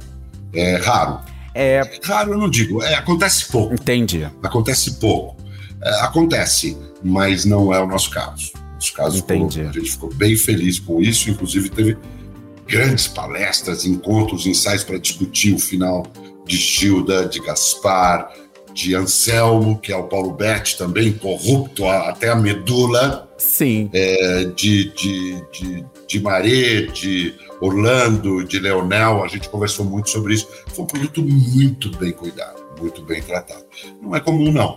É raro. É, Raro eu não digo, é, acontece pouco. entendi. Acontece pouco. É, acontece, mas não é o nosso caso. Nosso caso, Entendi. ficou- a gente ficou bem feliz com isso, inclusive teve grandes palestras, encontros, ensaios para discutir o final de Gilda, de Gaspar, de Anselmo, que é o Paulo Betti também, corrupto até a medula, Sim. é, de, de, de, de Maré, de Orlando, de Leonel, a gente conversou muito sobre isso. Foi um produto muito bem cuidado, muito bem tratado. Não é comum, não.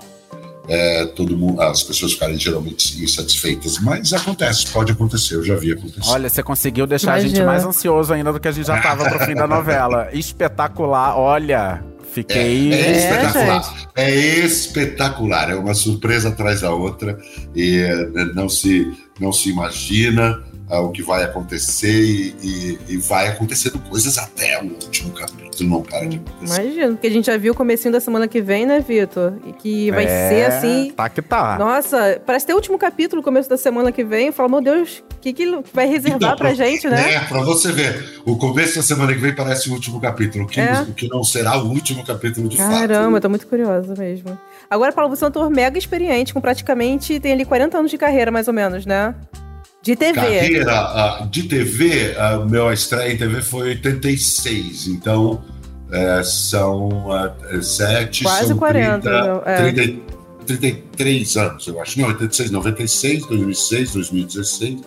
É, todo mundo, as pessoas ficarem geralmente insatisfeitas, mas acontece, pode acontecer, eu já vi acontecer. Olha, você conseguiu deixar a gente Imagina. mais ansioso ainda do que a gente já tava pro fim da novela. [laughs] Espetacular, olha. Fiquei. É, É, espetacular. É espetacular. É uma surpresa atrás da outra e é, não se não se imagina ah, o que vai acontecer e, e- e vai acontecendo coisas até o último capítulo. Não para de acontecer. Imagina, porque a gente já viu o comecinho da semana que vem, né, Vitor? E que vai É, ser assim. Tá que tá. Nossa, parece ter o último capítulo, começo da semana que vem. Eu falo, meu Deus, o que, que ele vai reservar Então, pra gente, né? É, pra você ver. O começo da semana que vem parece o último capítulo, o que, É. o que não será o último capítulo de Caramba, eu fato. tô muito curiosa mesmo. Agora, Paulo, você é um ator mega experiente, com praticamente, tem ali 40 anos de carreira, mais ou menos, né? De TV. Carreira ah, de TV, a meu estreia em TV foi em 86, então é, são ah, é, sete, Quase são 40, 30, meu, é. 30, 33 anos, eu acho. Não, 86, 96, 2006, 2016.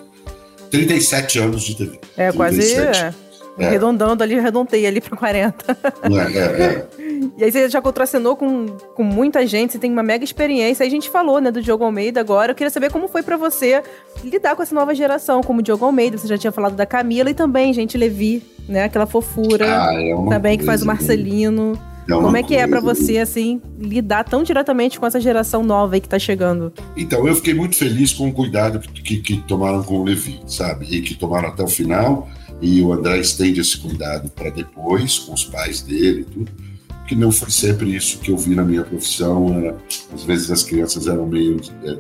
37 anos de TV. É, quase. 37. É. É. Arredondando ali, arredondei ali pra 40. É, é, é. [laughs] E aí você já contracenou com, com muita gente, você tem uma mega experiência. Aí a gente falou, né, do Diogo Almeida agora. Eu queria saber como foi pra você lidar com essa nova geração, como o Diogo Almeida. Você já tinha falado da Camila e também, gente, Levi, né? Aquela fofura. Ah, é também que faz o Marcelino. uma Como é que é pra coisa. você, assim, lidar tão diretamente com essa geração nova aí que tá chegando? Então, eu fiquei muito feliz com o cuidado que, que, que tomaram com o Levi, sabe? E que tomaram até o final. E o André estende esse cuidado para depois, com os pais dele e tudo. Que não foi sempre isso que eu vi na minha profissão. Era, às vezes as crianças eram meio. é,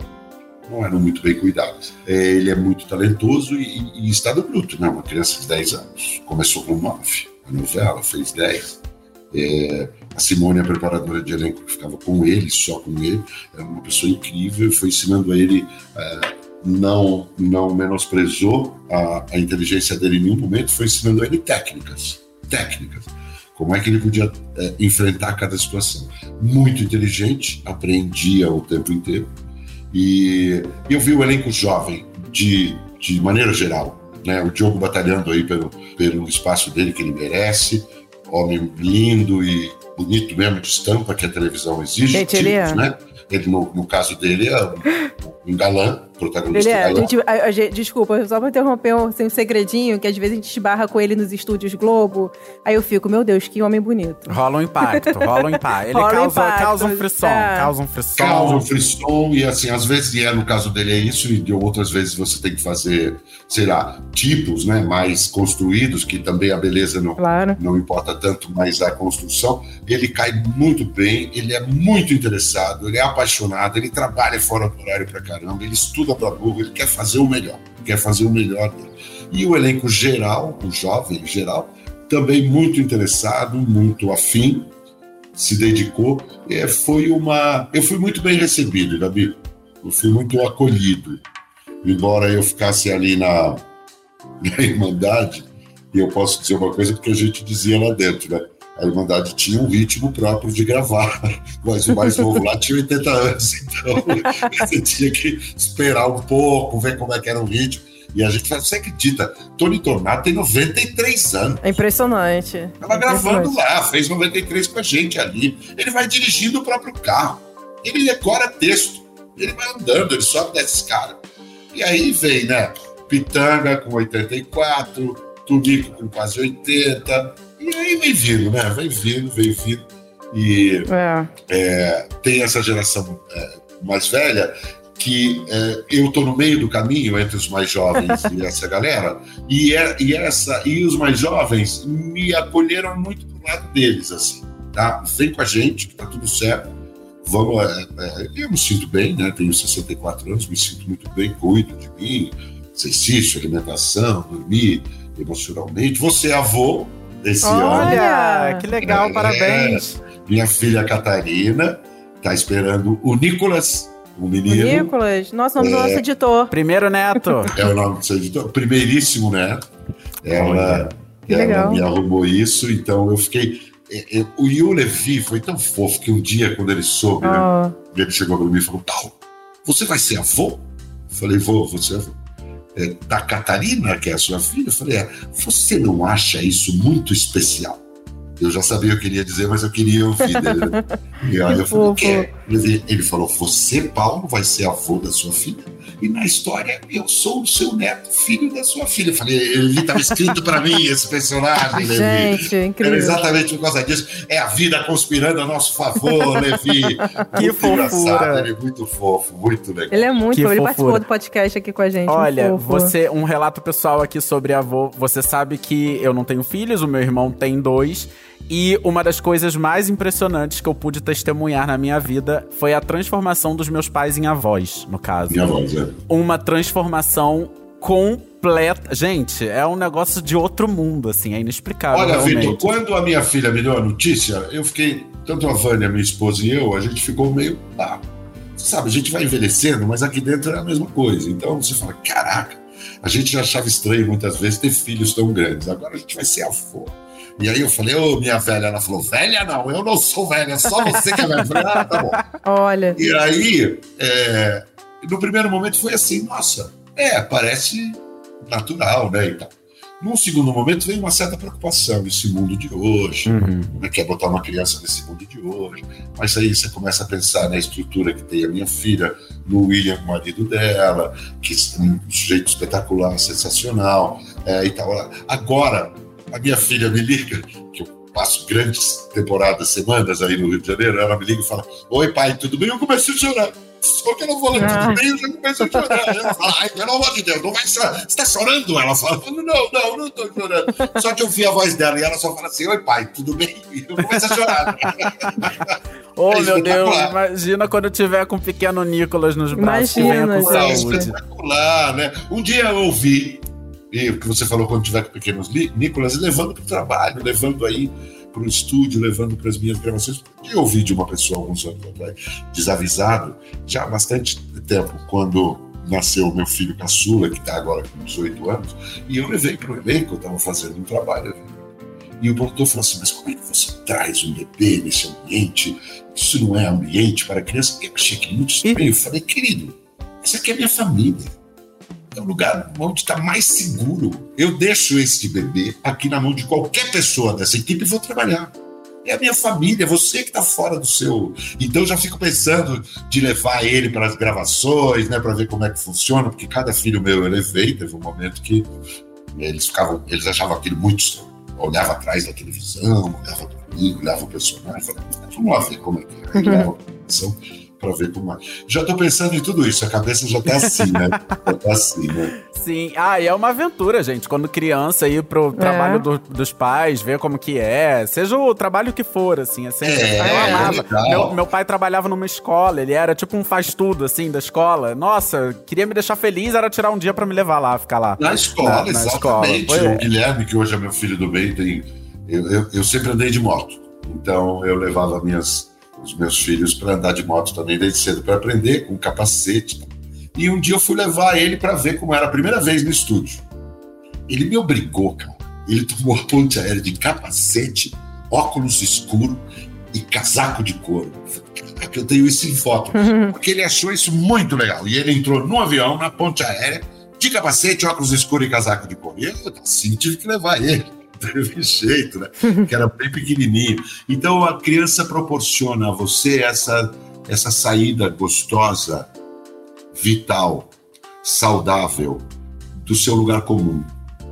não eram muito bem cuidadas. É, ele é muito talentoso e, e está no bruto, né? Uma criança de 10 anos. Começou com 9. A novela fez 10. É, a Simone, a preparadora de elenco, que ficava com ele, só com ele, era uma pessoa incrível, foi ensinando a ele, é, não, não menosprezou a, a inteligência dele em nenhum momento, foi ensinando a ele técnicas, técnicas. Como é que ele podia é, enfrentar cada situação. Muito inteligente, aprendia o tempo inteiro. E eu vi o elenco jovem, de, de maneira geral, né? o Diogo batalhando aí pelo, pelo espaço dele que ele merece, homem lindo e bonito mesmo de estampa que a televisão exige. Gente, ele é. né? Ele, no, no caso dele, é um, um galã, protagonista Ele é, a gente, a- a gente- desculpa, só pra interromper um, assim, um segredinho, que às vezes a gente esbarra com ele nos estúdios Globo, aí eu fico, meu Deus, que homem bonito. Rola um impacto, rola um impacto. Ele [laughs] Rola causa, impacto, causa um frisson, é. causa um frisson. causa um frisson e assim, às vezes, e é no caso dele é isso, e de outras vezes você tem que fazer, sei lá, tipos, né, mais construídos, que também a beleza não, Claro. não importa tanto, mas a construção, ele cai muito bem, ele é muito interessado, ele é apaixonado, ele trabalha fora do horário pra caramba, ele estuda burro, ele quer fazer o melhor, quer fazer o melhor dele. E o elenco geral, o jovem em geral, também muito interessado, muito afim, se dedicou. É, foi uma. Eu fui muito bem recebido, Gabi. Eu fui muito acolhido. Embora eu ficasse ali na, [laughs] na Irmandade, e eu posso dizer uma coisa porque a gente dizia lá dentro, né? A Irmandade tinha um ritmo próprio de gravar, [laughs] mas o mais novo lá tinha 80 anos, então [laughs] você tinha que esperar um pouco, ver como é que era o ritmo. E a gente fala, você acredita? Tony Tornado tem 93 anos. É impressionante. Tava gravando lá, fez 93 com a gente ali. Ele vai dirigindo o próprio carro. Ele decora texto. Ele vai andando, ele sobe dessa escada. E aí vem, né? Pitanga com 84, Tunico com quase 80. E aí vem vindo, né? Vem vindo, vem vindo. E É. é, tem essa geração é, mais velha que é, eu tô no meio do caminho entre os mais jovens [laughs] e essa galera e, é- e essa e os mais jovens me acolheram muito pro lado deles assim tá vem com a gente que tá tudo certo vamos é, eu me sinto bem né tenho 64 anos me sinto muito bem cuido de mim exercício alimentação dormir emocionalmente você é avô esse ano Olha, que legal, É. parabéns. minha filha Catarina tá esperando o Nicolas, o menino. Nicolas, nossa, nome do nosso editor. Primeiro neto. É o nome do seu editor, primeiríssimo neto. Ela, Que ela legal. me arrumou isso, então eu fiquei. é, é, O Levi foi tão fofo que um dia, quando ele soube, né, Ó, ele chegou para mim e falou: Paulo, você vai ser avô? Eu falei: Vou, vou ser avô. É, da Catarina, que é a sua filha? Eu falei: é, Você não acha isso muito especial? Eu já sabia o que ele ia dizer, mas eu queria ouvir dele. [laughs] E aí eu falei: quê? Ele, ele falou: Você, Paulo, vai ser avô da sua filha? E na história, eu sou o seu neto, filho da sua filha. Eu falei: Ele estava escrito para mim, esse personagem, Levi. gente, Era incrível. exatamente por causa disso. É a vida conspirando a nosso favor, Levi. [laughs] Que Muito fofura. engraçado, Ele é muito fofo, muito legal. Ele é muito Que fofo. Ele fofura. participou do podcast aqui com a gente. um Olha, fofo. você, um relato pessoal aqui sobre avô. Você sabe que eu não tenho filhos, o meu irmão tem dois. E uma das coisas mais impressionantes que eu pude testemunhar na minha vida foi a transformação dos meus pais em avós, no caso. Minha voz, é. Uma transformação completa. Gente, é um negócio de outro mundo, assim, é inexplicável. Olha. Vitor, quando a minha filha me deu a notícia, eu fiquei, tanto a Vânia, minha esposa e eu, a gente ficou meio. Ah, sabe, a gente vai envelhecendo, mas aqui dentro é a mesma coisa. Então você fala, caraca, a gente já achava estranho muitas vezes ter filhos tão grandes, agora a gente vai ser avô. E aí eu falei, ô minha velha, ela falou, velha não, eu não sou velha, só você que é velha. Eu falei, ah, tá bom. [laughs] Olha, E aí, é, no primeiro momento foi assim, nossa, é, parece natural, né? E tal. Num segundo momento veio uma certa preocupação, esse mundo de hoje, Uhum. como é que é botar uma criança nesse mundo de hoje. Mas aí você começa a pensar na estrutura que tem a minha filha, no William, o marido dela, que é um sujeito espetacular, sensacional, é, e tal. Agora, a minha filha me liga, que eu passo grandes temporadas, semanas aí no Rio de Janeiro, ela me liga e fala: Oi, pai, tudo bem? Eu comecei a chorar. Só que eu não vou ler Ah. tudo bem, eu já comecei a chorar. Ela fala, ai, pelo amor de Deus, não vai chorar. Você tá chorando? Ela fala, não, não, não tô chorando. Só que eu vi a voz dela e ela só fala assim, oi pai, tudo bem? E eu começo a chorar. Oh, É meu Deus, imagina quando eu tiver com o pequeno Nicolas nos braços que venha Imagina, com É saúde. espetacular, né? Um dia eu ouvi, e o que você falou quando tiver com pequenos Ni- Nicolas, levando para o trabalho, levando aí para o estúdio, levando para as minhas gravações. Eu ouvi de uma pessoa alguns anos atrás, desavisado, já há bastante tempo, quando nasceu meu filho caçula, que está agora com 18 anos, e eu levei para o elenco, eu estava fazendo um trabalho. E o produtor falou assim: Mas como é que você traz um bebê nesse ambiente? Isso não é ambiente para criança. Eu achei aquilo muito estranho. Eu falei: Querido, essa aqui é a minha família. É o lugar onde está mais seguro. Eu deixo esse bebê aqui na mão de qualquer pessoa dessa equipe e vou trabalhar. É a minha família, é você que está fora do seu. Então eu já fico pensando de levar ele para as gravações, né, para ver como é que funciona, porque cada filho meu eu levei, teve um momento que eles ficavam, eles achavam aquilo muito. Olhava atrás da televisão, olhava para mim, olhava o personagem, falava, vamos lá ver como é que é. [laughs] Televisão para ver como é. Já estou pensando em tudo isso, a cabeça já está assim, né? Já está assim, né? Sim, ah, e é uma aventura, gente. Quando criança, ir pro trabalho do- dos pais, ver como que é. Seja o trabalho que for, assim. assim É, eu é amava. legal. Meu, meu pai trabalhava numa escola, ele era tipo um faz-tudo, assim, da escola. Nossa, queria me deixar feliz, era tirar um dia pra me levar lá, ficar lá. Na escola, Na- na exatamente. escola, O Guilherme, que hoje é meu filho do bem, tem. Eu, eu, eu sempre andei de moto. Então eu levava minhas, os meus filhos para andar de moto também desde cedo, para aprender com capacete. E um dia eu fui levar ele para ver como era a primeira vez no estúdio. Ele me obrigou, cara. Ele tomou a ponte aérea de capacete óculos escuro e casaco de couro. Eu tenho isso em foto. [laughs] Porque ele achou isso muito legal. E ele entrou no avião, na ponte aérea, de capacete, óculos escuros e casaco de couro. E eu, assim, tive que levar ele. [laughs] Teve jeito, né? Que era bem pequenininho. Então, a criança proporciona a você essa, essa saída gostosa, vital, saudável, do seu lugar comum,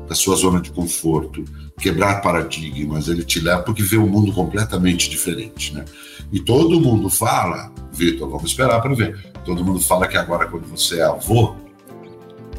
da sua zona de conforto, quebrar paradigmas, ele te leva porque vê um mundo completamente diferente, né? E todo mundo fala, Vitor, vamos esperar para ver. Todo mundo fala que agora quando você é avô,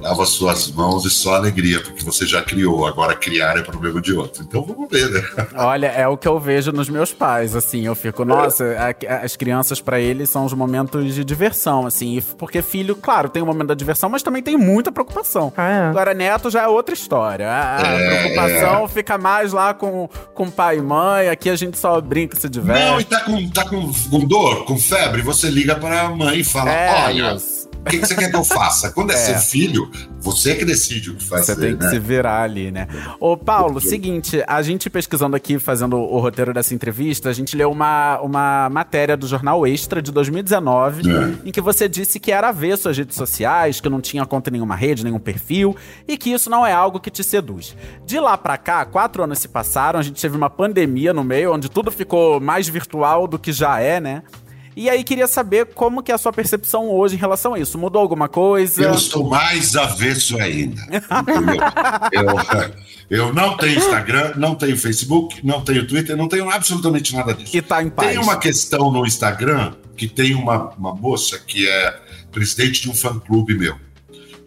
lava suas mãos e só alegria, porque você já criou, agora criar é problema de outro. Então vamos ver, né? Olha, é o que eu vejo nos meus pais, assim, eu fico, nossa, a, as crianças para eles são os momentos de diversão, assim, porque filho, claro, tem o momento da diversão, mas também tem muita preocupação. Ah, é. Agora, neto já é outra história. A, a É. preocupação fica mais lá com, com pai e mãe, aqui a gente só brinca e se diverte. Não, e tá com, tá com, com dor, com febre, você liga para a mãe e fala: É, olha, isso. O que, que você quer que eu faça? Quando é, É. seu filho, você que decide o que fazer, Você tem que né? se virar ali, né? Ô, Paulo, seguinte, a gente pesquisando aqui, fazendo o roteiro dessa entrevista, a gente leu uma, uma matéria do jornal Extra de 2019, É. em que você disse que era avesso às redes sociais, que não tinha conta em nenhuma rede, nenhum perfil, e que isso não é algo que te seduz. De lá pra cá, quatro anos se passaram, a gente teve uma pandemia no meio, onde tudo ficou mais virtual do que já é, né? E aí queria saber como que é a sua percepção hoje em relação a isso. Mudou alguma coisa? Eu estou mais avesso ainda. eu, eu não tenho Instagram, não tenho Facebook, não tenho Twitter, não tenho absolutamente nada disso. E tá em paz. Tem uma questão no Instagram que tem uma, uma moça que é presidente de um fã-clube meu.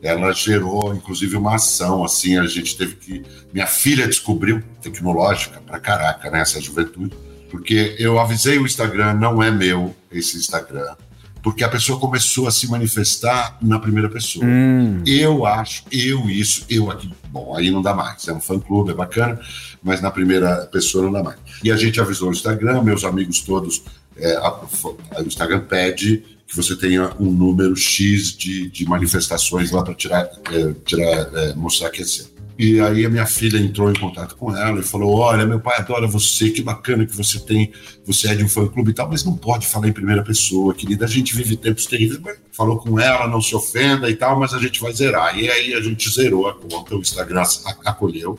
Ela gerou, inclusive, uma ação, assim, a gente teve que... Minha filha descobriu, tecnológica pra caraca, né, essa juventude, porque eu avisei o Instagram, não é meu esse Instagram, porque a pessoa começou a se manifestar na primeira pessoa. Hum. Eu acho, eu isso, eu aqui. Bom, aí não dá mais. É um fã-clube, é bacana, mas na primeira pessoa não dá mais. E a gente avisou o Instagram, meus amigos todos. é, a- a- o Instagram pede que você tenha um número X de, de manifestações lá para tirar, é, tirar é, mostrar que é seu. E aí a minha filha entrou em contato com ela e falou: Olha, meu pai adora você, que bacana que você tem, você é de um fã-clube e tal, mas não pode falar em primeira pessoa, querida. A gente vive tempos terríveis. Mas Falou com ela, não se ofenda e tal, mas a gente vai zerar. E aí a gente zerou a conta, o Instagram acolheu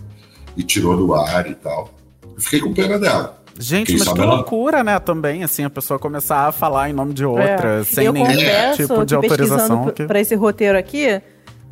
e tirou do ar e tal. Eu fiquei com pena dela. Gente, Quem mas que ela- loucura, né? Também, assim, a pessoa começar a falar em nome de outra, É. sem eu nenhum tipo de autorização. pesquisando Que... para esse roteiro aqui,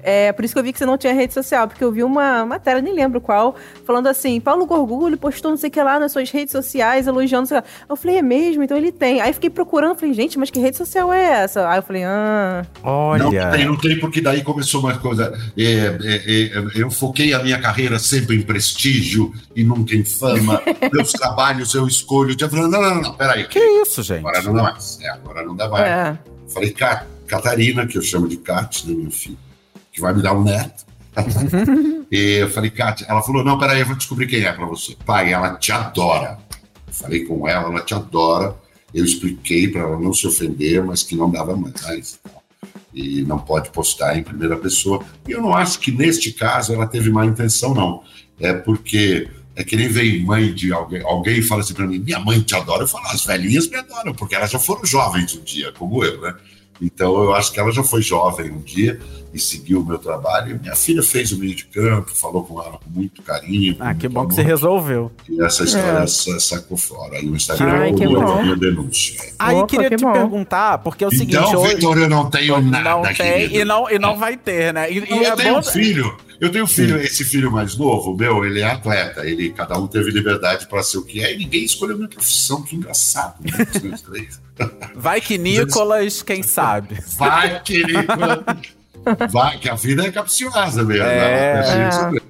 é por isso que eu vi que você não tinha rede social, porque eu vi uma matéria, nem lembro qual, falando assim, Paulo Gorgulho postou não sei o que lá nas suas redes sociais, elogiando, não sei o que lá. Eu falei, é mesmo? Então ele tem. Aí fiquei procurando, falei, gente, mas que rede social é essa? Aí eu falei, ah... Olha. Não tem, não tem, porque daí começou uma coisa. é, é, é, eu foquei a minha carreira sempre em prestígio e nunca em fama. [laughs] Meus trabalhos eu escolho. Eu falei, não, não, não, não, peraí. Que isso, gente? Agora não dá mais. É, agora não dá mais. É. Falei, Ca- Catarina, que eu chamo de Kat, né, meu filho, que vai me dar um neto. [laughs] e eu falei, Kat, ela falou: não, peraí, eu vou descobrir quem é pra você. Pai, ela te adora. Eu falei com ela, ela te adora. Eu expliquei para ela não se ofender, mas que não dava mais. E não pode postar em primeira pessoa. E eu não acho que neste caso ela teve má intenção, não. É porque é que nem vem mãe de alguém, alguém fala assim para mim: minha mãe te adora. Eu falo, as velhinhas me adoram, porque elas já foram jovens um dia, como eu, né? Então eu acho que ela já foi jovem um dia e seguiu o meu trabalho. E minha filha fez o meio de campo, falou com ela com muito carinho. com Ah, que muito bom que amor. você resolveu. E essa história É. sa- sacou fora. E o Instagram Ai, que bom. a minha denúncia. Aí Opa, queria que te bom. perguntar, porque é o seguinte, então, hoje Vitor, eu não tenho nada, não tem querido. e não, e não vai ter, né? E, e eu é tenho bom... um filho. Eu tenho um filho, esse filho mais novo, meu, ele é atleta. Ele, cada um teve liberdade para ser o que é, e ninguém escolheu minha profissão. Que engraçado. né? Os três. Vai que Nicolas, quem sabe? Vai, querido. Vai, que a vida é capciosa mesmo. É. né? A gente-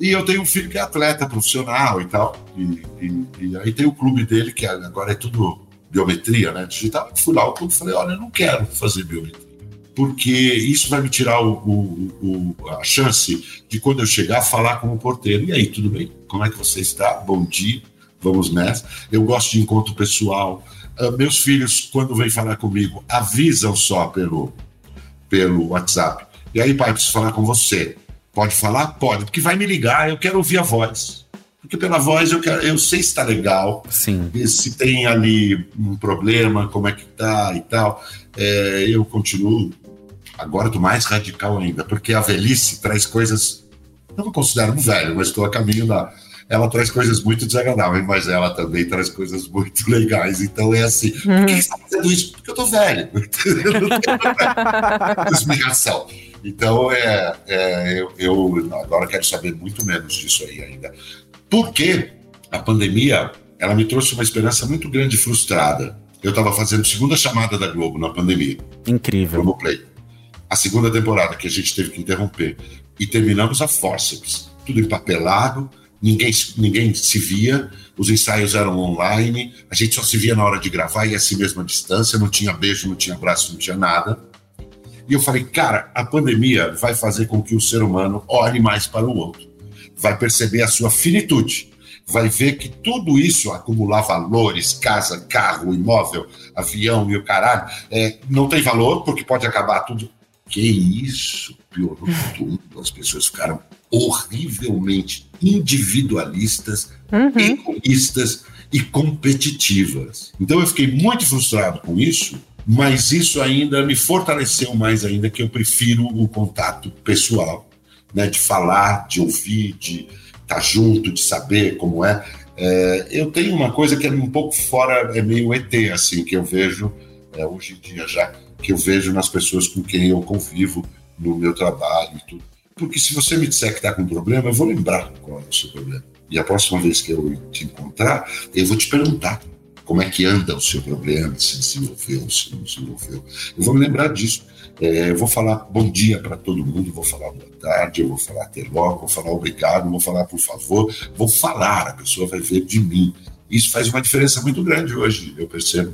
E eu tenho um filho que é atleta profissional e tal. E, e- e aí tem o clube dele, que agora é tudo biometria, né? Digital. Fui lá ao clube e falei: olha, eu não quero fazer biometria. Porque isso vai me tirar o- o- o- a chance de, quando eu chegar, falar com o porteiro. E aí, tudo bem? Como é que você está? Bom dia. Vamos nessa. Eu gosto de encontro pessoal. Ah, meus filhos, quando vêm falar comigo, avisam só pelo, pelo WhatsApp. E aí, pai, preciso falar com você. Pode falar? Pode, porque vai me ligar, eu quero ouvir a voz. Porque pela voz eu, quero, eu sei se está legal, Sim. se tem ali um problema, como é que tá e tal. É, eu continuo. Agora estou mais radical ainda, porque a velhice traz coisas. Não me considero um velho, mas estou a caminho da. Ela traz coisas muito desagradáveis, mas ela também traz coisas muito legais. Então é assim. Por que você está fazendo isso? Porque eu estou velho. [laughs] Não explicação. Então, é, é, eu, eu agora quero saber muito menos disso aí ainda. Porque a pandemia, ela me trouxe uma esperança muito grande frustrada. Eu estava fazendo segunda chamada da Globo na pandemia, Incrível. Globoplay. A segunda temporada que a gente teve que interromper. E terminamos a forceps. Tudo empapelado, ninguém, ninguém se via, os ensaios eram online, a gente só se via na hora de gravar e assim mesmo à distância, não tinha beijo, não tinha abraço, não tinha nada. E eu falei, cara, a pandemia vai fazer com que o ser humano olhe mais para o outro, vai perceber a sua finitude, vai ver que tudo isso, acumular valores, casa, carro, imóvel, avião e o caralho, é, não tem valor porque pode acabar tudo. Que isso, piorou tudo. As pessoas ficaram horrivelmente individualistas, egoístas e competitivas. Então eu fiquei muito frustrado com isso, mas isso ainda me fortaleceu mais ainda que eu prefiro o contato pessoal, né, de falar, de ouvir, de estar junto, de saber como é. É, eu tenho uma coisa que é um pouco fora, é meio ET, assim, que eu vejo é, hoje em dia já, que eu vejo nas pessoas com quem eu convivo no meu trabalho e tudo. Porque se você me disser que está com um problema, eu vou lembrar qual é o seu problema. E a próxima vez que eu te encontrar, eu vou te perguntar como é que anda o seu problema, se desenvolveu, se não desenvolveu. Eu vou me lembrar disso. É, eu vou falar bom dia para todo mundo, vou falar boa tarde, eu vou falar até logo, vou falar obrigado, vou falar por favor, vou falar, a pessoa vai ver de mim. Isso faz uma diferença muito grande hoje, eu percebo.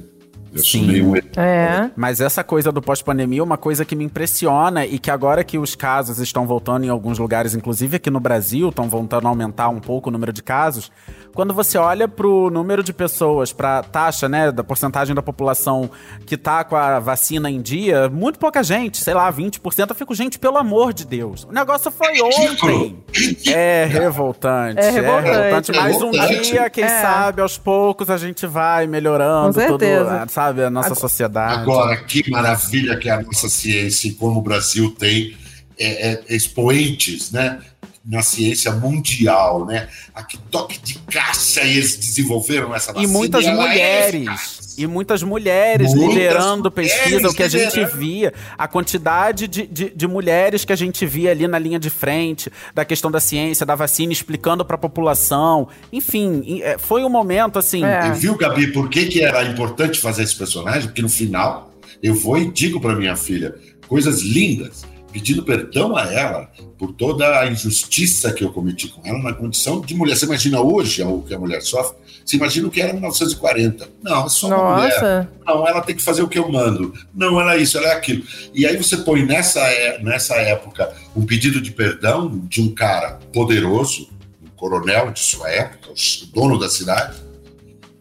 Eu sou Sim. meio um É. Mas essa coisa do pós-pandemia é uma coisa que me impressiona e que agora que os casos estão voltando em alguns lugares, inclusive aqui no Brasil, estão voltando a aumentar um pouco o número de casos. Quando você olha pro número de pessoas, pra taxa, né, da porcentagem da população que tá com a vacina em dia, muito pouca gente, sei lá, 20%. Eu fico, gente, pelo amor de Deus. O negócio foi ontem. É revoltante. É revoltante. Mas um Revoltante. dia, quem É. sabe, aos poucos a gente vai melhorando Com tudo, certeza. Sabe, a nossa sociedade. Agora, que maravilha que é a nossa ciência e como o Brasil tem é, é, expoentes, né? Na ciência mundial, né? A que toque de caixa eles desenvolveram essa E vacina. muitas ela é mulheres. eficaz. E muitas mulheres Muitas liderando mulheres pesquisa, o que a gente via, a quantidade de, de, de mulheres que a gente via ali na linha de frente, da questão da ciência, da vacina, explicando para a população. Enfim, e, é, foi um momento assim. É. E viu, Gabi, por que, que era importante fazer esse personagem? Porque no final eu vou e digo para minha filha coisas lindas, pedindo perdão a ela por toda a injustiça que eu cometi com ela na condição de mulher. Você imagina hoje o que a mulher sofre? Você imagina o que era em 1940? Não, é só uma mulher. Não, ela tem que fazer o que eu mando. Não, ela é isso, ela é aquilo. E aí você põe nessa, é- nessa época um pedido de perdão de um cara poderoso, um coronel de sua época, o dono da cidade,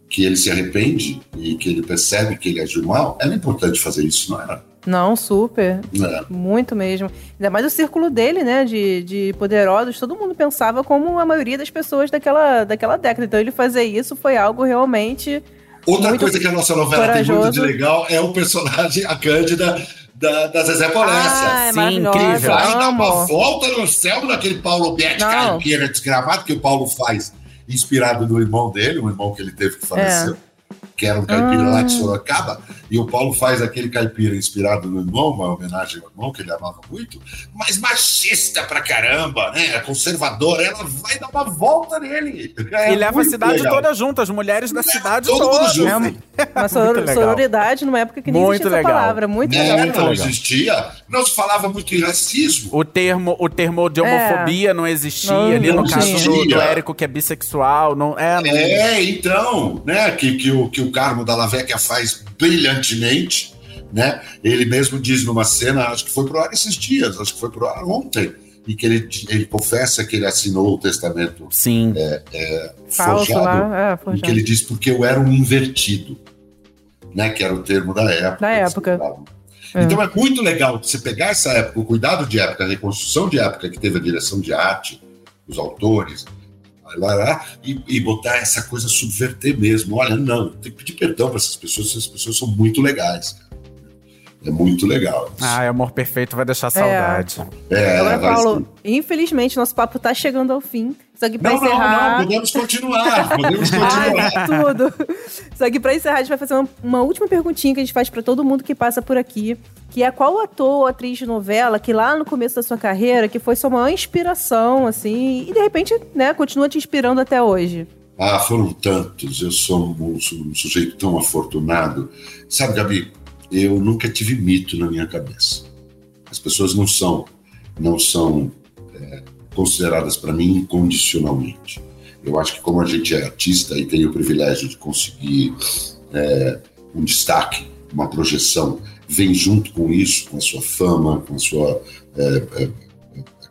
que ele se arrepende e que ele percebe que ele agiu mal. Era importante fazer isso, não era? Não, super. Era. Muito mesmo. Ainda mais o círculo dele, né? De, de poderosos. Todo mundo pensava como a maioria das pessoas daquela, daquela década. Então ele fazer isso foi algo realmente. Outra Muito coisa que a nossa novela tem muito corajoso. de legal é o personagem, a Cândida, da, da Zezé Poléssia. Ah, é Sim, incrível. Vai dar uma volta no céu daquele Paulo Betti caipira desgramado que o Paulo faz, inspirado no irmão dele, um irmão que ele teve que falecer, que era um caipira lá de Ah. Sorocaba, e o Paulo faz aquele caipira inspirado no irmão, uma homenagem ao irmão que ele amava muito, mas machista pra caramba, né? Conservador, ela vai dar uma volta nele. É e leva a cidade legal. toda junto, as mulheres da cidade todo toda. junto. É uma soror- sororidade numa época que nem Muito existia essa legal. palavra. Muito Não, legal. não existia. Não se falava muito em racismo. O termo, o termo de homofobia não existia Não, ali não no caso do, existia. do Érico que é bissexual, não é, não- É, então, né, que, que, o, que o Carmo da Lavecchia faz brilhantemente, né? Ele mesmo diz numa cena, acho que foi pro ar esses dias, acho que foi pro ar ontem, e que ele, ele confessa que ele assinou o testamento Sim. Falso forjado, lá. É, forjado. que ele diz porque eu era um invertido, né? Que era o termo da época. Da época. É. Então é muito legal você pegar essa época, o cuidado de época, a reconstrução de época que teve a direção de arte, os autores, lá, lá, e, e botar essa coisa, subverter mesmo. Olha, não, tem que pedir perdão para essas pessoas, essas pessoas são muito legais. É muito legal. isso. Ah, amor perfeito vai deixar saudade. É, Agora, vai- Paulo, infelizmente, nosso papo tá chegando ao fim. Só que pra Não, não, encerrar. não, podemos continuar, podemos [laughs] continuar. Ai, tudo. Só que pra encerrar, a gente vai fazer uma, uma última perguntinha que a gente faz pra todo mundo que passa por aqui. Que é qual ator ou atriz de novela que lá no começo da sua carreira, que foi sua maior inspiração, assim, e de repente, né, continua te inspirando até hoje. Ah, foram tantos. Eu sou um, sou um sujeito tão afortunado. Sabe, Gabi, eu nunca tive mito na minha cabeça. As pessoas não são, não são é, consideradas para mim incondicionalmente. Eu acho que como a gente é artista e tem o privilégio de conseguir é, um destaque, uma projeção, vem junto com isso, com a sua fama, com a sua é, é,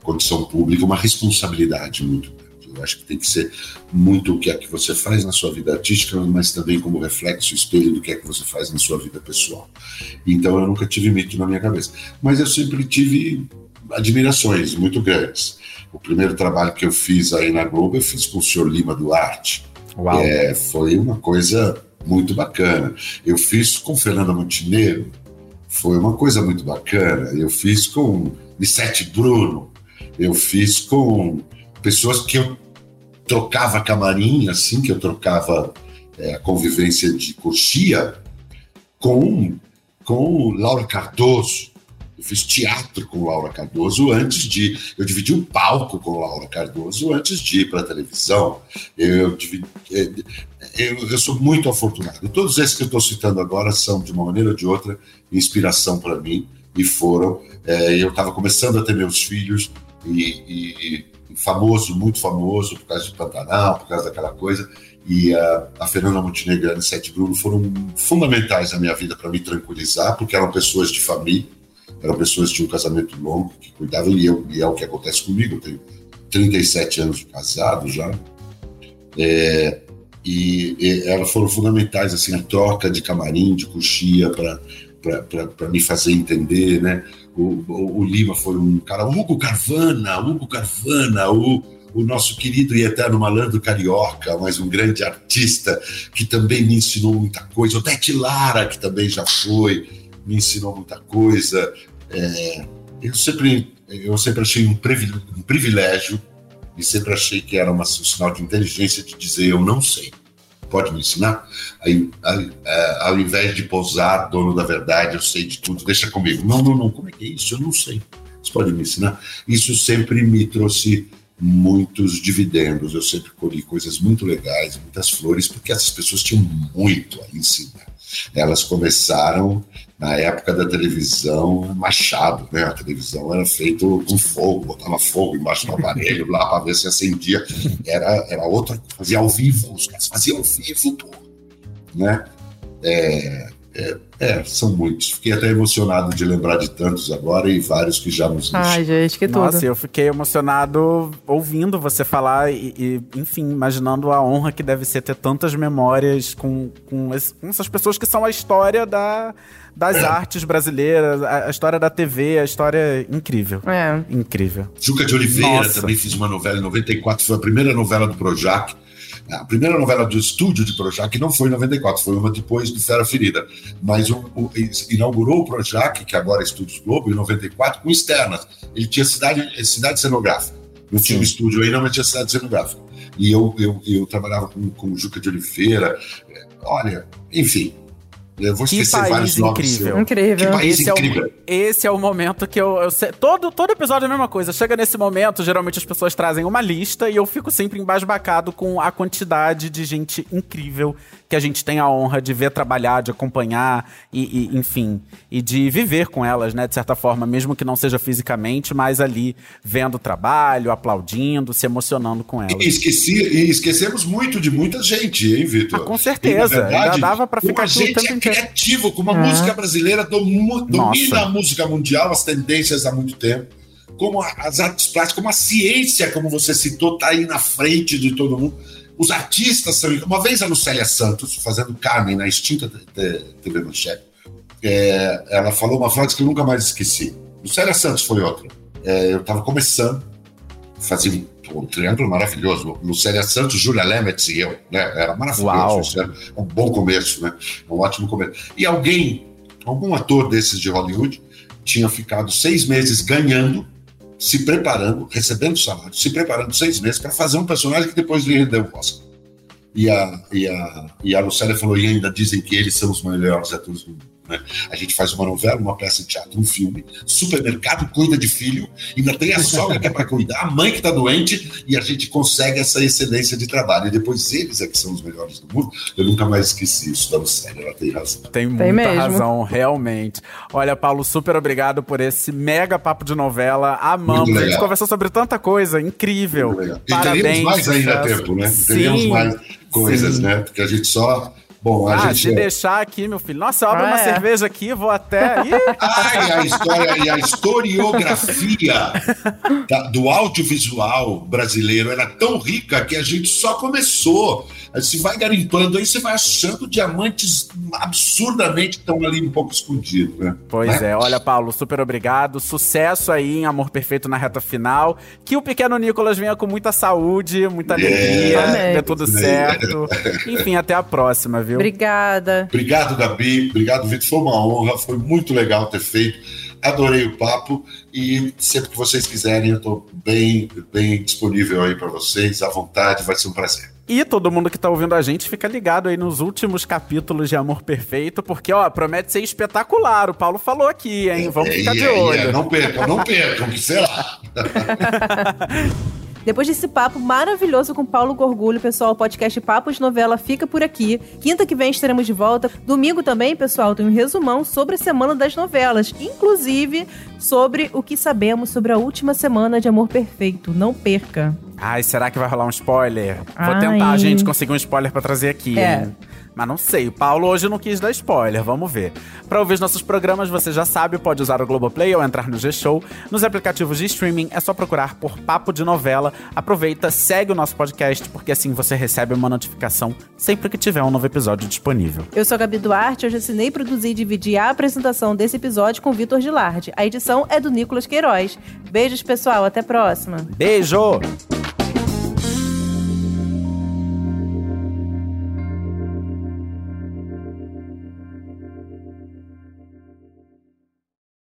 condição pública, uma responsabilidade muito. Eu acho que tem que ser muito o que é que você faz na sua vida artística, mas também como reflexo, espelho do que é que você faz na sua vida pessoal. Então eu nunca tive mito na minha cabeça, mas eu sempre tive admirações muito grandes. O primeiro trabalho que eu fiz aí na Globo, eu fiz com o senhor Lima Duarte. Uau. É, foi uma coisa muito bacana. Eu fiz com Fernanda Montenegro, foi uma coisa muito bacana. Eu fiz com Lissete Bruno, eu fiz com pessoas que eu trocava camarim, assim, que eu trocava é, a convivência de coxia com, com Laura Cardoso. Eu fiz teatro com Laura Cardoso antes de. Eu dividi um palco com Laura Cardoso antes de ir para a televisão. Eu, dividi, é, eu, eu sou muito afortunado. Todos esses que eu estou citando agora são, de uma maneira ou de outra, inspiração para mim e foram. É, eu estava começando a ter meus filhos e, e famoso, muito famoso, por causa de Pantanal, por causa daquela coisa. E a, a Fernanda Montenegro e Anissete Bruno foram fundamentais na minha vida para me tranquilizar, porque eram pessoas de família, eram pessoas tinham um casamento longo, que cuidavam, e, eu, e é o que acontece comigo. Eu tenho 37 anos de casado já. É, e, e elas foram fundamentais, assim, a troca de camarim, de coxia, para me fazer entender, né? O, o, o, Lima foi um cara, Hugo Carvana, Hugo Carvana, o, o nosso querido e eterno malandro carioca, mas um grande artista que também me ensinou muita coisa. Odete Lara, que também já foi, me ensinou muita coisa. É, eu, sempre, eu sempre achei um privilégio, um privilégio e sempre achei que era uma, um sinal de inteligência de dizer eu não sei. Pode me ensinar? Aí, aí, é, ao invés de posar, dono da verdade, eu sei de tudo, deixa comigo. Não, não, não, como é que é isso? Eu não sei. Você pode me ensinar? Isso sempre me trouxe muitos dividendos. Eu sempre colhi coisas muito legais, muitas flores, porque essas pessoas tinham muito a ensinar. Elas começaram na época da televisão Machado, né? A televisão era feita com fogo, botava fogo embaixo do aparelho lá para ver se acendia. Era, era outra, fazia ao vivo, os caras faziam ao vivo, pô, né? É, é, é, são muitos. Fiquei até emocionado de lembrar de tantos agora e vários que já nos Ai, gente, que tudo. Nossa, eu fiquei emocionado ouvindo você falar e, e, enfim, imaginando a honra que deve ser ter tantas memórias com, com, esse, com essas pessoas que são a história da, das é. artes brasileiras, a, a, história da TV, a história incrível. É. Incrível. Juca de Oliveira Nossa. também fiz uma novela em 94, foi a primeira novela do Projac. A primeira novela do estúdio de Projac não foi em 94, foi uma depois do Fera Ferida. Mas o, o, inaugurou o Projac, que agora é Estúdios Globo, em 94, com externas. Ele tinha cidade, cidade cenográfica. Não tinha um estúdio ainda, mas tinha cidade cenográfica. E eu, eu, eu trabalhava com, com o Juca de Oliveira. Olha, enfim, eu vou que esquecer vários incrível. nomes. Incrível. Que país esse incrível. É o, esse é o momento que eu, eu sei, todo, todo episódio é a mesma coisa. Chega nesse momento, geralmente as pessoas trazem uma lista e eu fico sempre embasbacado com a quantidade de gente incrível que a gente tem a honra de ver trabalhar, de acompanhar e, e, enfim, e de viver com elas, né, de certa forma, mesmo que não seja fisicamente, mas ali vendo o trabalho, aplaudindo, se emocionando com elas. E, esqueci, e esquecemos muito de muita gente, hein, Vitor? Ah, com certeza. E, verdade, Ainda dava para ficar gente é criativo, como a é. música brasileira domina Nossa. a música mundial, as tendências há muito tempo. Como as artes plásticas, como a ciência, como você citou, está aí na frente de todo mundo. Os artistas são. Uma vez a Lucélia Santos, fazendo Carmen na extinta TV Manchete, é, ela falou uma frase que eu nunca mais esqueci. Lucélia Santos foi outra. É, eu estava começando fazia um, um triângulo maravilhoso. Lucélia Santos, Júlia Lemetz e eu, né? Era maravilhoso. Uau. Isso era um bom começo, né? Um ótimo começo. E alguém, algum ator desses de Hollywood, tinha ficado seis meses ganhando, se preparando, recebendo salário, se preparando seis meses para fazer um personagem que depois lhe rendeu o Oscar. E a, e, a, e a Lucélia falou, e ainda dizem que eles são os melhores atores do mundo. Né? A gente faz uma novela, uma peça de teatro, um filme, supermercado cuida de filho, ainda tem a sogra que é para cuidar, a mãe que está doente, e a gente consegue essa excelência de trabalho. E depois eles é que são os melhores do mundo. Eu nunca mais esqueci isso da Lucélia, ela tem razão. Tem muita mesmo. razão, realmente. Olha, Paulo, super obrigado por esse mega papo de novela. Amamos. A gente conversou sobre tanta coisa. Incrível. Legal. E Parabéns. teríamos mais ainda tempo, né? Sim. Teríamos mais coisas, Sim. né? Porque a gente só. Bom, a Ah, gente. se deixar aqui, meu filho. Nossa, eu abro Ah, uma é. cerveja aqui, vou até. [laughs] Ih, Ai, a história e a historiografia da- do audiovisual brasileiro era tão rica que a gente só começou. Se vai garimpando aí, você vai achando diamantes absurdamente que estão ali um pouco escondidos, né? Pois Né? é, olha, Paulo, super obrigado. Sucesso aí em Amor Perfeito na reta final. Que o pequeno Nicolas venha com muita saúde, muita alegria, Amém. dê tudo certo. Enfim, até a próxima, viu? Obrigada. Obrigado, Gabi. Obrigado, Vitor. Foi uma honra. Foi muito legal ter feito. Adorei o papo e sempre que vocês quiserem, eu estou bem, bem disponível aí para vocês. À vontade, vai ser um prazer. E todo mundo que tá ouvindo a gente fica ligado aí nos últimos capítulos de Amor Perfeito, porque, ó, promete ser espetacular. O Paulo falou aqui, hein? Vamos ficar de É, é, é, olho. não percam, não percam, que será? [laughs] Depois desse papo maravilhoso com Paulo Gorgulho, pessoal, o podcast Papo de Novela fica por aqui. Quinta que vem estaremos de volta. Domingo também, pessoal, tem um resumão sobre a semana das novelas, inclusive sobre o que sabemos sobre a última semana de Amor Perfeito. Não perca. Ai, será que vai rolar um spoiler? Vou Ai. tentar, gente, conseguir um spoiler pra trazer aqui, É. hein? Mas não sei, o Paulo hoje não quis dar spoiler, vamos ver. Pra ouvir os nossos programas, você já sabe, pode usar o Globoplay ou entrar no G-Show. Nos aplicativos de streaming é só procurar por Papo de Novela. Aproveita, segue o nosso podcast, porque assim você recebe uma notificação sempre que tiver um novo episódio disponível. Eu sou a Gabi Duarte, hoje assinei, produzi e dividi a apresentação desse episódio com Vitor Gilardi. A edição é do Nicolas Queiroz. Beijos, pessoal, até a próxima. Beijo!